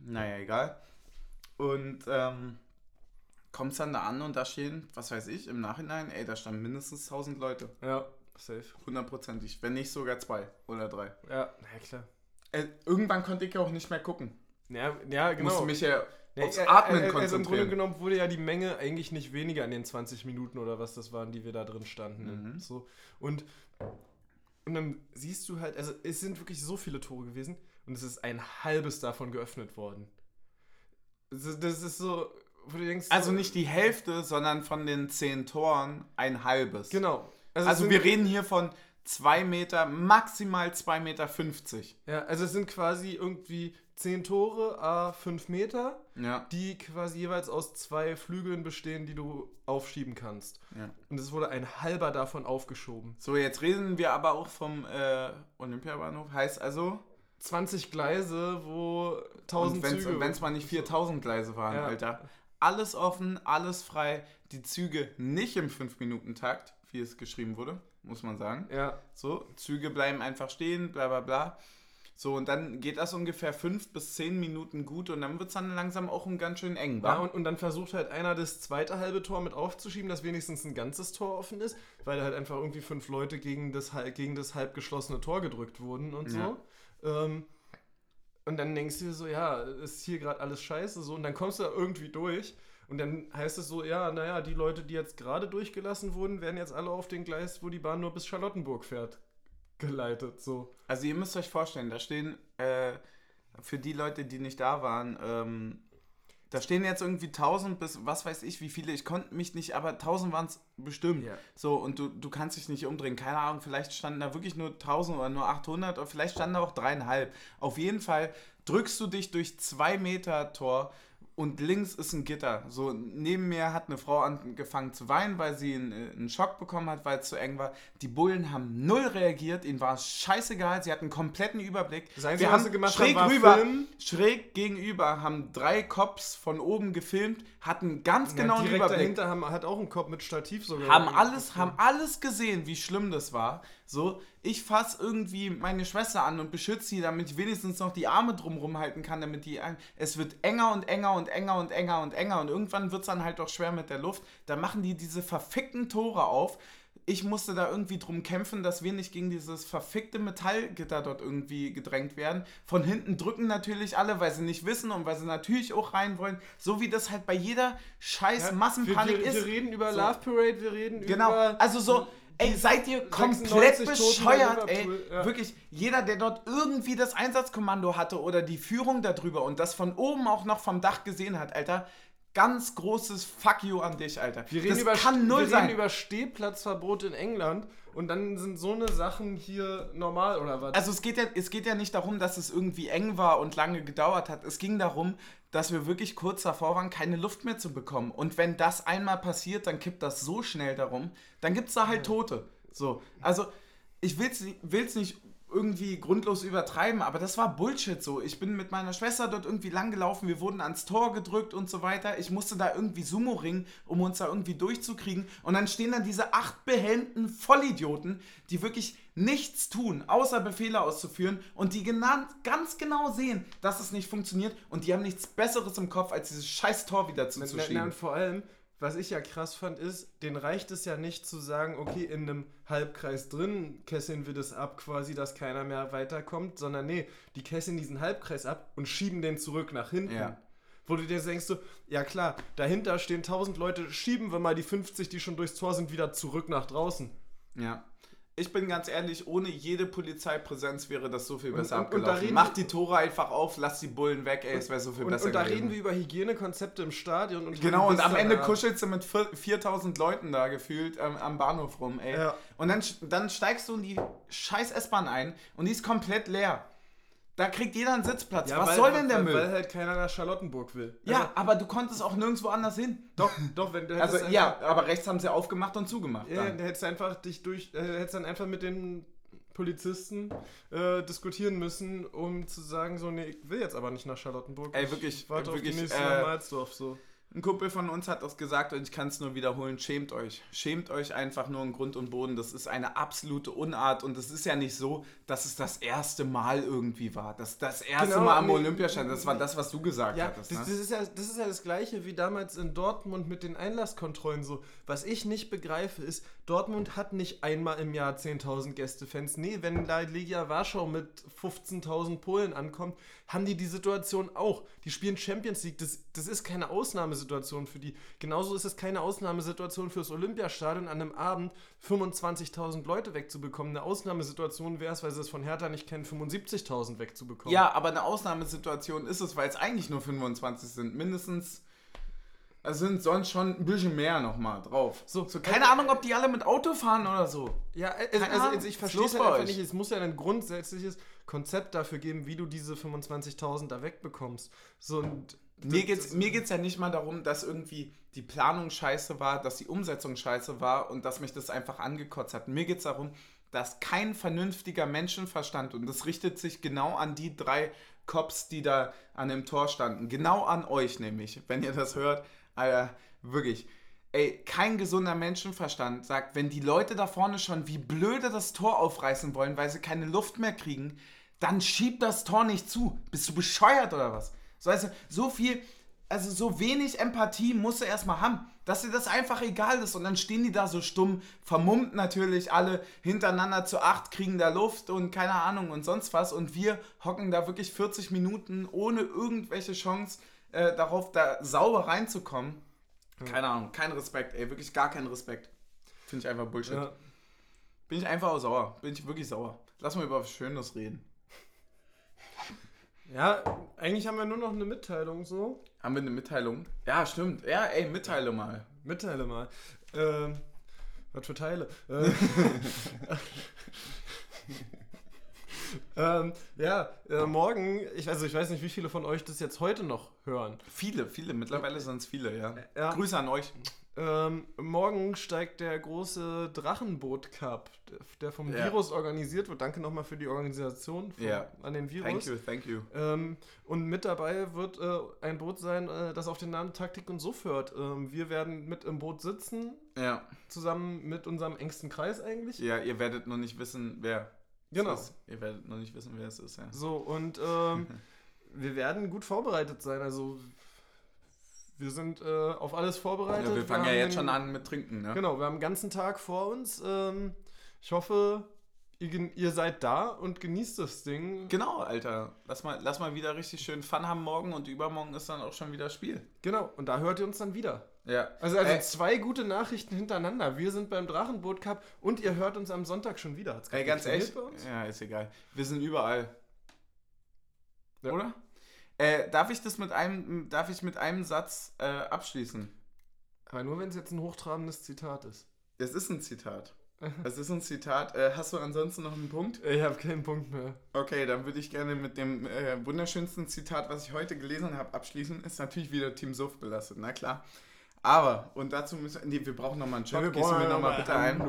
naja, egal. Und ähm, kommst dann da an und da stehen, was weiß ich, im Nachhinein, ey, da standen mindestens 1000 Leute. Ja, safe. Hundertprozentig. Wenn nicht sogar zwei oder drei. Ja, na klar. Äh, irgendwann konnte ich ja auch nicht mehr gucken. Ja, ja Ich genau. musste mich ja aufs äh, äh, Atmen äh, Also im Grunde konzentrieren. genommen wurde ja die Menge eigentlich nicht weniger in den 20 Minuten oder was das waren, die wir da drin standen. Mhm. So. Und, und dann siehst du halt, also es sind wirklich so viele Tore gewesen und es ist ein halbes davon geöffnet worden. Das ist, das ist so, wo du denkst. Also so, nicht die Hälfte, sondern von den zehn Toren ein halbes. Genau. Also sind- wir reden hier von 2 Meter, maximal 2,50 Meter. Ja, also es sind quasi irgendwie 10 Tore, a 5 Meter, Ja. die quasi jeweils aus zwei Flügeln bestehen, die du aufschieben kannst. ja. Und es wurde ein halber davon aufgeschoben. So, jetzt reden wir aber auch vom äh, Olympiabahnhof. Heißt also, 20 Gleise, wo 1000 und Züge. wenn es mal nicht 4000 Gleise waren, Ja. Alter. Alles offen, alles frei. Die Züge nicht im 5-Minuten-Takt, wie es geschrieben wurde, muss man sagen. Ja, So, Züge bleiben einfach stehen, bla bla bla. So, und dann geht das ungefähr 5 bis 10 Minuten gut und dann wird es dann langsam auch ein ganz schön eng, ja wa? und, und dann versucht halt einer das zweite halbe Tor mit aufzuschieben, dass wenigstens ein ganzes Tor offen ist, weil da halt einfach irgendwie fünf Leute gegen das, halb- gegen das halb geschlossene Tor gedrückt wurden und so. Ähm, und dann denkst du dir so, ja, ist hier gerade alles scheiße so und dann kommst du da irgendwie durch und dann heißt es so, ja, naja, die Leute, die jetzt gerade durchgelassen wurden, werden jetzt alle auf den Gleis, wo die Bahn nur bis Charlottenburg fährt, geleitet, so. Also ihr müsst euch vorstellen, da stehen, äh, für die Leute, die nicht da waren, ähm, da stehen jetzt irgendwie 1000 bis was weiß ich wie viele, ich konnte mich nicht, aber 1000 waren es bestimmt. Ja. So, und du, du kannst dich nicht umdrehen. Keine Ahnung, vielleicht standen da wirklich nur 1000 oder nur 800 oder vielleicht standen da auch dreieinhalb. Auf jeden Fall drückst du dich durch 2 Meter Tor und links ist ein Gitter. So, neben mir hat eine Frau angefangen zu weinen, weil sie einen, äh, einen Schock bekommen hat, weil es zu eng war. Die Bullen haben null reagiert, ihnen war es scheißegal, sie hatten einen kompletten Überblick. Das Einzige, Wir haben sie gemacht schräg haben, rüber, filmen. schräg gegenüber haben drei Cops von oben gefilmt, hatten ganz genau ja, einen direkt Überblick dahinter haben, hat auch ein Kopf mit Stativ sogar. haben alles, haben alles gesehen, wie schlimm das war. So, ich fasse irgendwie meine Schwester an und beschütze sie, damit ich wenigstens noch die Arme drumrum halten kann, damit die. Es wird enger und enger und enger und enger und enger und irgendwann wird es dann halt doch schwer mit der Luft. Da machen die diese verfickten Tore auf. Ich musste da irgendwie drum kämpfen, dass wir nicht gegen dieses verfickte Metallgitter dort irgendwie gedrängt werden. Von hinten drücken natürlich alle, weil sie nicht wissen und weil sie natürlich auch rein wollen. So wie das halt bei jeder scheiß Massenpanik wir, wir, ist. Wir reden über So. Love Parade, wir reden Genau, über. also so, ey, seid ihr komplett 96 Toten bei bescheuert, ey. Ja. Wirklich, jeder, der dort irgendwie das Einsatzkommando hatte oder die Führung darüber und das von oben auch noch vom Dach gesehen hat, Alter, ganz großes Fuck you an dich, Alter. Wir reden, das über, kann null wir sein. reden über Stehplatzverbot in England und dann sind so eine Sachen hier normal oder was? Also es geht, ja, es geht ja nicht darum, dass es irgendwie eng war und lange gedauert hat. Es ging darum, dass wir wirklich kurz davor waren, keine Luft mehr zu bekommen. Und wenn das einmal passiert, dann kippt das so schnell darum, dann gibt es da halt Tote. So, also ich will es will's nicht irgendwie grundlos übertreiben, aber das war Bullshit so. Ich bin mit meiner Schwester dort irgendwie lang gelaufen, wir wurden ans Tor gedrückt und so weiter. Ich musste da irgendwie Sumo ringen, um uns da irgendwie durchzukriegen. Und dann stehen dann diese acht behelmten Vollidioten, die wirklich nichts tun, außer Befehle auszuführen und die genannt, ganz genau sehen, dass es nicht funktioniert und die haben nichts Besseres im Kopf, als dieses scheiß Tor wieder zuzuschieben. und vor allem, was ich ja krass fand, ist, denen reicht es ja nicht zu sagen, okay, in einem Halbkreis drin kesseln wir das ab, quasi, dass keiner mehr weiterkommt, sondern nee, die kesseln diesen Halbkreis ab und schieben den zurück nach hinten. Ja. Wo du dir denkst, so, ja klar, dahinter stehen 1000 Leute, schieben wir mal die 50, die schon durchs Tor sind, wieder zurück nach draußen. Ja. Ich bin ganz ehrlich, ohne jede Polizeipräsenz wäre das so viel Und- besser und- und abgelaufen. reden Mach die Tore einfach auf, lass die Bullen weg, ey, es wäre so viel Und, besser und da gewesen. reden wir über Hygienekonzepte im Stadion. Und Genau, und am Ende kuschelst du mit vier- 4000 Leuten da gefühlt ähm, am Bahnhof rum, ey. Ja. Und dann, dann steigst du in die scheiß S-Bahn ein und die ist komplett leer. Da kriegt jeder einen Sitzplatz. Ja, Was weil- soll denn der weil, Müll? Weil halt keiner nach Charlottenburg will. ja, aber du konntest auch nirgendwo anders hin. Doch, doch, wenn du Also hättest ja, aber rechts haben sie aufgemacht und zugemacht. Ja, dann. du hättest einfach dich durch, äh, hättest dann einfach mit den Polizisten äh, diskutieren müssen, um zu sagen, so, nee, ich will jetzt aber nicht nach Charlottenburg. Ey, Ich wirklich, warte wirklich, auf die nächste äh, Malzdorf, so. Ein Kumpel von uns hat das gesagt und ich kann es nur wiederholen. Schämt euch. Schämt euch einfach nur in Grund und Boden. Das ist eine absolute Unart und es ist ja nicht so, dass es das erste Mal irgendwie war. Das, das erste Genau, Mal am nee, Olympiastand. Das war das, was du gesagt Ja, hattest. das, Ne? das, ist ja, das ist ja das Gleiche wie damals in Dortmund mit den Einlasskontrollen. So, was ich nicht begreife, ist, Dortmund hat nicht einmal im Jahr 10.000 Gästefans. Nee, wenn da Legia Warschau mit 15.000 Polen ankommt, haben die die Situation auch. Die spielen Champions League. Das, das ist keine Ausnahmesituation für die. Genauso ist es keine Ausnahmesituation fürs Olympiastadion an einem Abend 25.000 Leute wegzubekommen. Eine Ausnahmesituation wäre es, weil sie es von Hertha nicht kennen, 75.000 wegzubekommen. ja, aber eine Ausnahmesituation ist es, weil es eigentlich nur 25 sind. Mindestens. Es sind sonst schon ein bisschen mehr nochmal drauf. So, So, keine Ahnung, ob die alle mit Auto fahren oder so. Ja, also, Keine also, Ahnung, also ich verstehe es halt einfach euch? nicht. Es muss ja ein grundsätzliches Konzept dafür geben, wie du diese 25.000 da wegbekommst. So und Mir geht's, mir geht's ja nicht mal darum, dass irgendwie die Planung scheiße war, dass die Umsetzung scheiße war und dass mich das einfach angekotzt hat. Mir geht's darum, dass kein vernünftiger Menschenverstand, und das richtet sich genau an die drei Cops, die da an dem Tor standen, genau an euch nämlich, wenn ihr das hört, Alter, wirklich. Ey, kein gesunder Menschenverstand sagt, wenn die Leute da vorne schon wie blöde das Tor aufreißen wollen, weil sie keine Luft mehr kriegen, dann schieb das Tor nicht zu. Bist du bescheuert oder was? So, also, so viel, also so wenig Empathie musst du erstmal haben, dass dir das einfach egal ist. Und dann stehen die da so stumm, vermummt natürlich alle hintereinander zu acht, kriegen da Luft und keine Ahnung und sonst was. Und wir hocken da wirklich 40 Minuten ohne irgendwelche Chance äh, darauf, da sauber reinzukommen. Keine Ahnung, kein Respekt, ey, wirklich gar kein Respekt. Finde ich einfach Bullshit. ja, Bin ich einfach auch sauer. Bin ich wirklich sauer. Lass mal über was Schönes reden. ja, eigentlich haben wir nur noch eine Mitteilung so. Haben wir eine Mitteilung? Ja, stimmt. Ja, ey, mitteile mal. Mitteile mal. Ähm, was für Teile? Äh, ähm, ja, äh, morgen, ich, also ich weiß nicht, wie viele von euch das jetzt heute noch hören. Viele, viele. Mittlerweile sind es viele, ja. Ja. Grüße an euch. Ähm, morgen steigt der große Drachenboot Cup, der- vom Ja. Virus organisiert wird. Danke nochmal für die Organisation von, Ja. an den Virus. Thank you, thank you. Ähm, und mit dabei wird äh, ein Boot sein, äh, das auf den Namen Taktik und Suff hört. Ähm, wir werden mit im Boot sitzen, Ja. zusammen mit unserem engsten Kreis eigentlich. Ja, ihr werdet noch nicht wissen, wer. Genau. Ist. Ihr werdet noch nicht wissen, wer es ist, ja. So, und ähm, wir werden gut vorbereitet sein. Also wir sind äh, auf alles vorbereitet. ja wir fangen ja haben jetzt den- schon an mit Trinken, ne? Genau, wir haben einen ganzen Tag vor uns. Ähm, ich hoffe, ihr, ihr seid da und genießt das Ding. Genau, Alter. Lass mal, lass mal wieder richtig schön Fun haben morgen und übermorgen ist dann auch schon wieder Spiel. Genau, und da hört ihr uns dann wieder. Ja. Also, also Ey. zwei gute Nachrichten hintereinander. Wir sind beim Drachenboot Cup und ihr hört uns am Sonntag schon wieder. Hat's Ey, ganz echt? bei uns? Ja, ist egal. Wir sind überall. Ja. Oder? Äh, darf ich das mit einem, darf ich mit einem Satz äh, abschließen? Aber nur wenn es jetzt ein hochtrabendes Zitat ist. Es ist ein Zitat. Es ist ein Zitat. Äh, hast du ansonsten noch einen Punkt? Ich habe keinen Punkt mehr. Okay, dann würde ich gerne mit dem äh, wunderschönsten Zitat, was ich heute gelesen habe, abschließen. Ist natürlich wieder Team Suff belastet, na klar. Aber, und dazu müssen wir, nee, wir brauchen nochmal einen Shot. Gehst du mir nochmal bitte ein?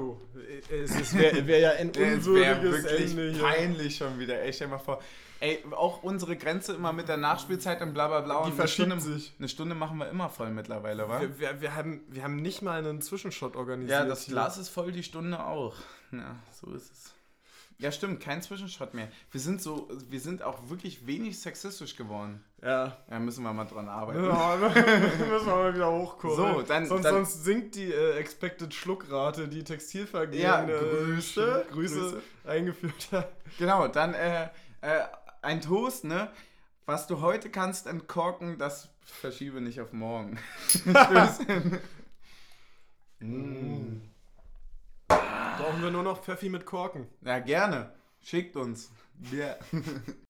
Es wäre wär ja ein Es wäre unwürdiges wirklich Ende hier. peinlich schon wieder. Ey, stell mal vor. Ey, auch unsere Grenze immer mit der Nachspielzeit und bla bla bla. Die und verschiebt eine Stunde, sich. Eine Stunde machen wir immer voll mittlerweile, wa? Wir, wir, wir, haben, wir haben nicht mal einen Zwischenshot organisiert. Ja, das hier. Glas ist voll, die Stunde auch. Ja, so ist es. Ja, stimmt, kein Zwischenshot mehr. Wir sind so, wir sind auch wirklich wenig sexistisch geworden. Ja. Ja, müssen wir mal dran arbeiten. Ja, müssen wir mal wieder hochkommen. So, dann- sonst, dann- sonst sinkt die äh, Expected Schluckrate, die Textilvergehen Ja, äh, Grüße, Grüße, Grüße. eingeführt hat. Genau, dann äh, äh, ein Toast, ne? Was du heute kannst entkorken, das verschiebe nicht auf morgen. Tschüss. Mm. Brauchen wir nur noch Pfeffi mit Korken. Ja, gerne. Schickt uns. Wir.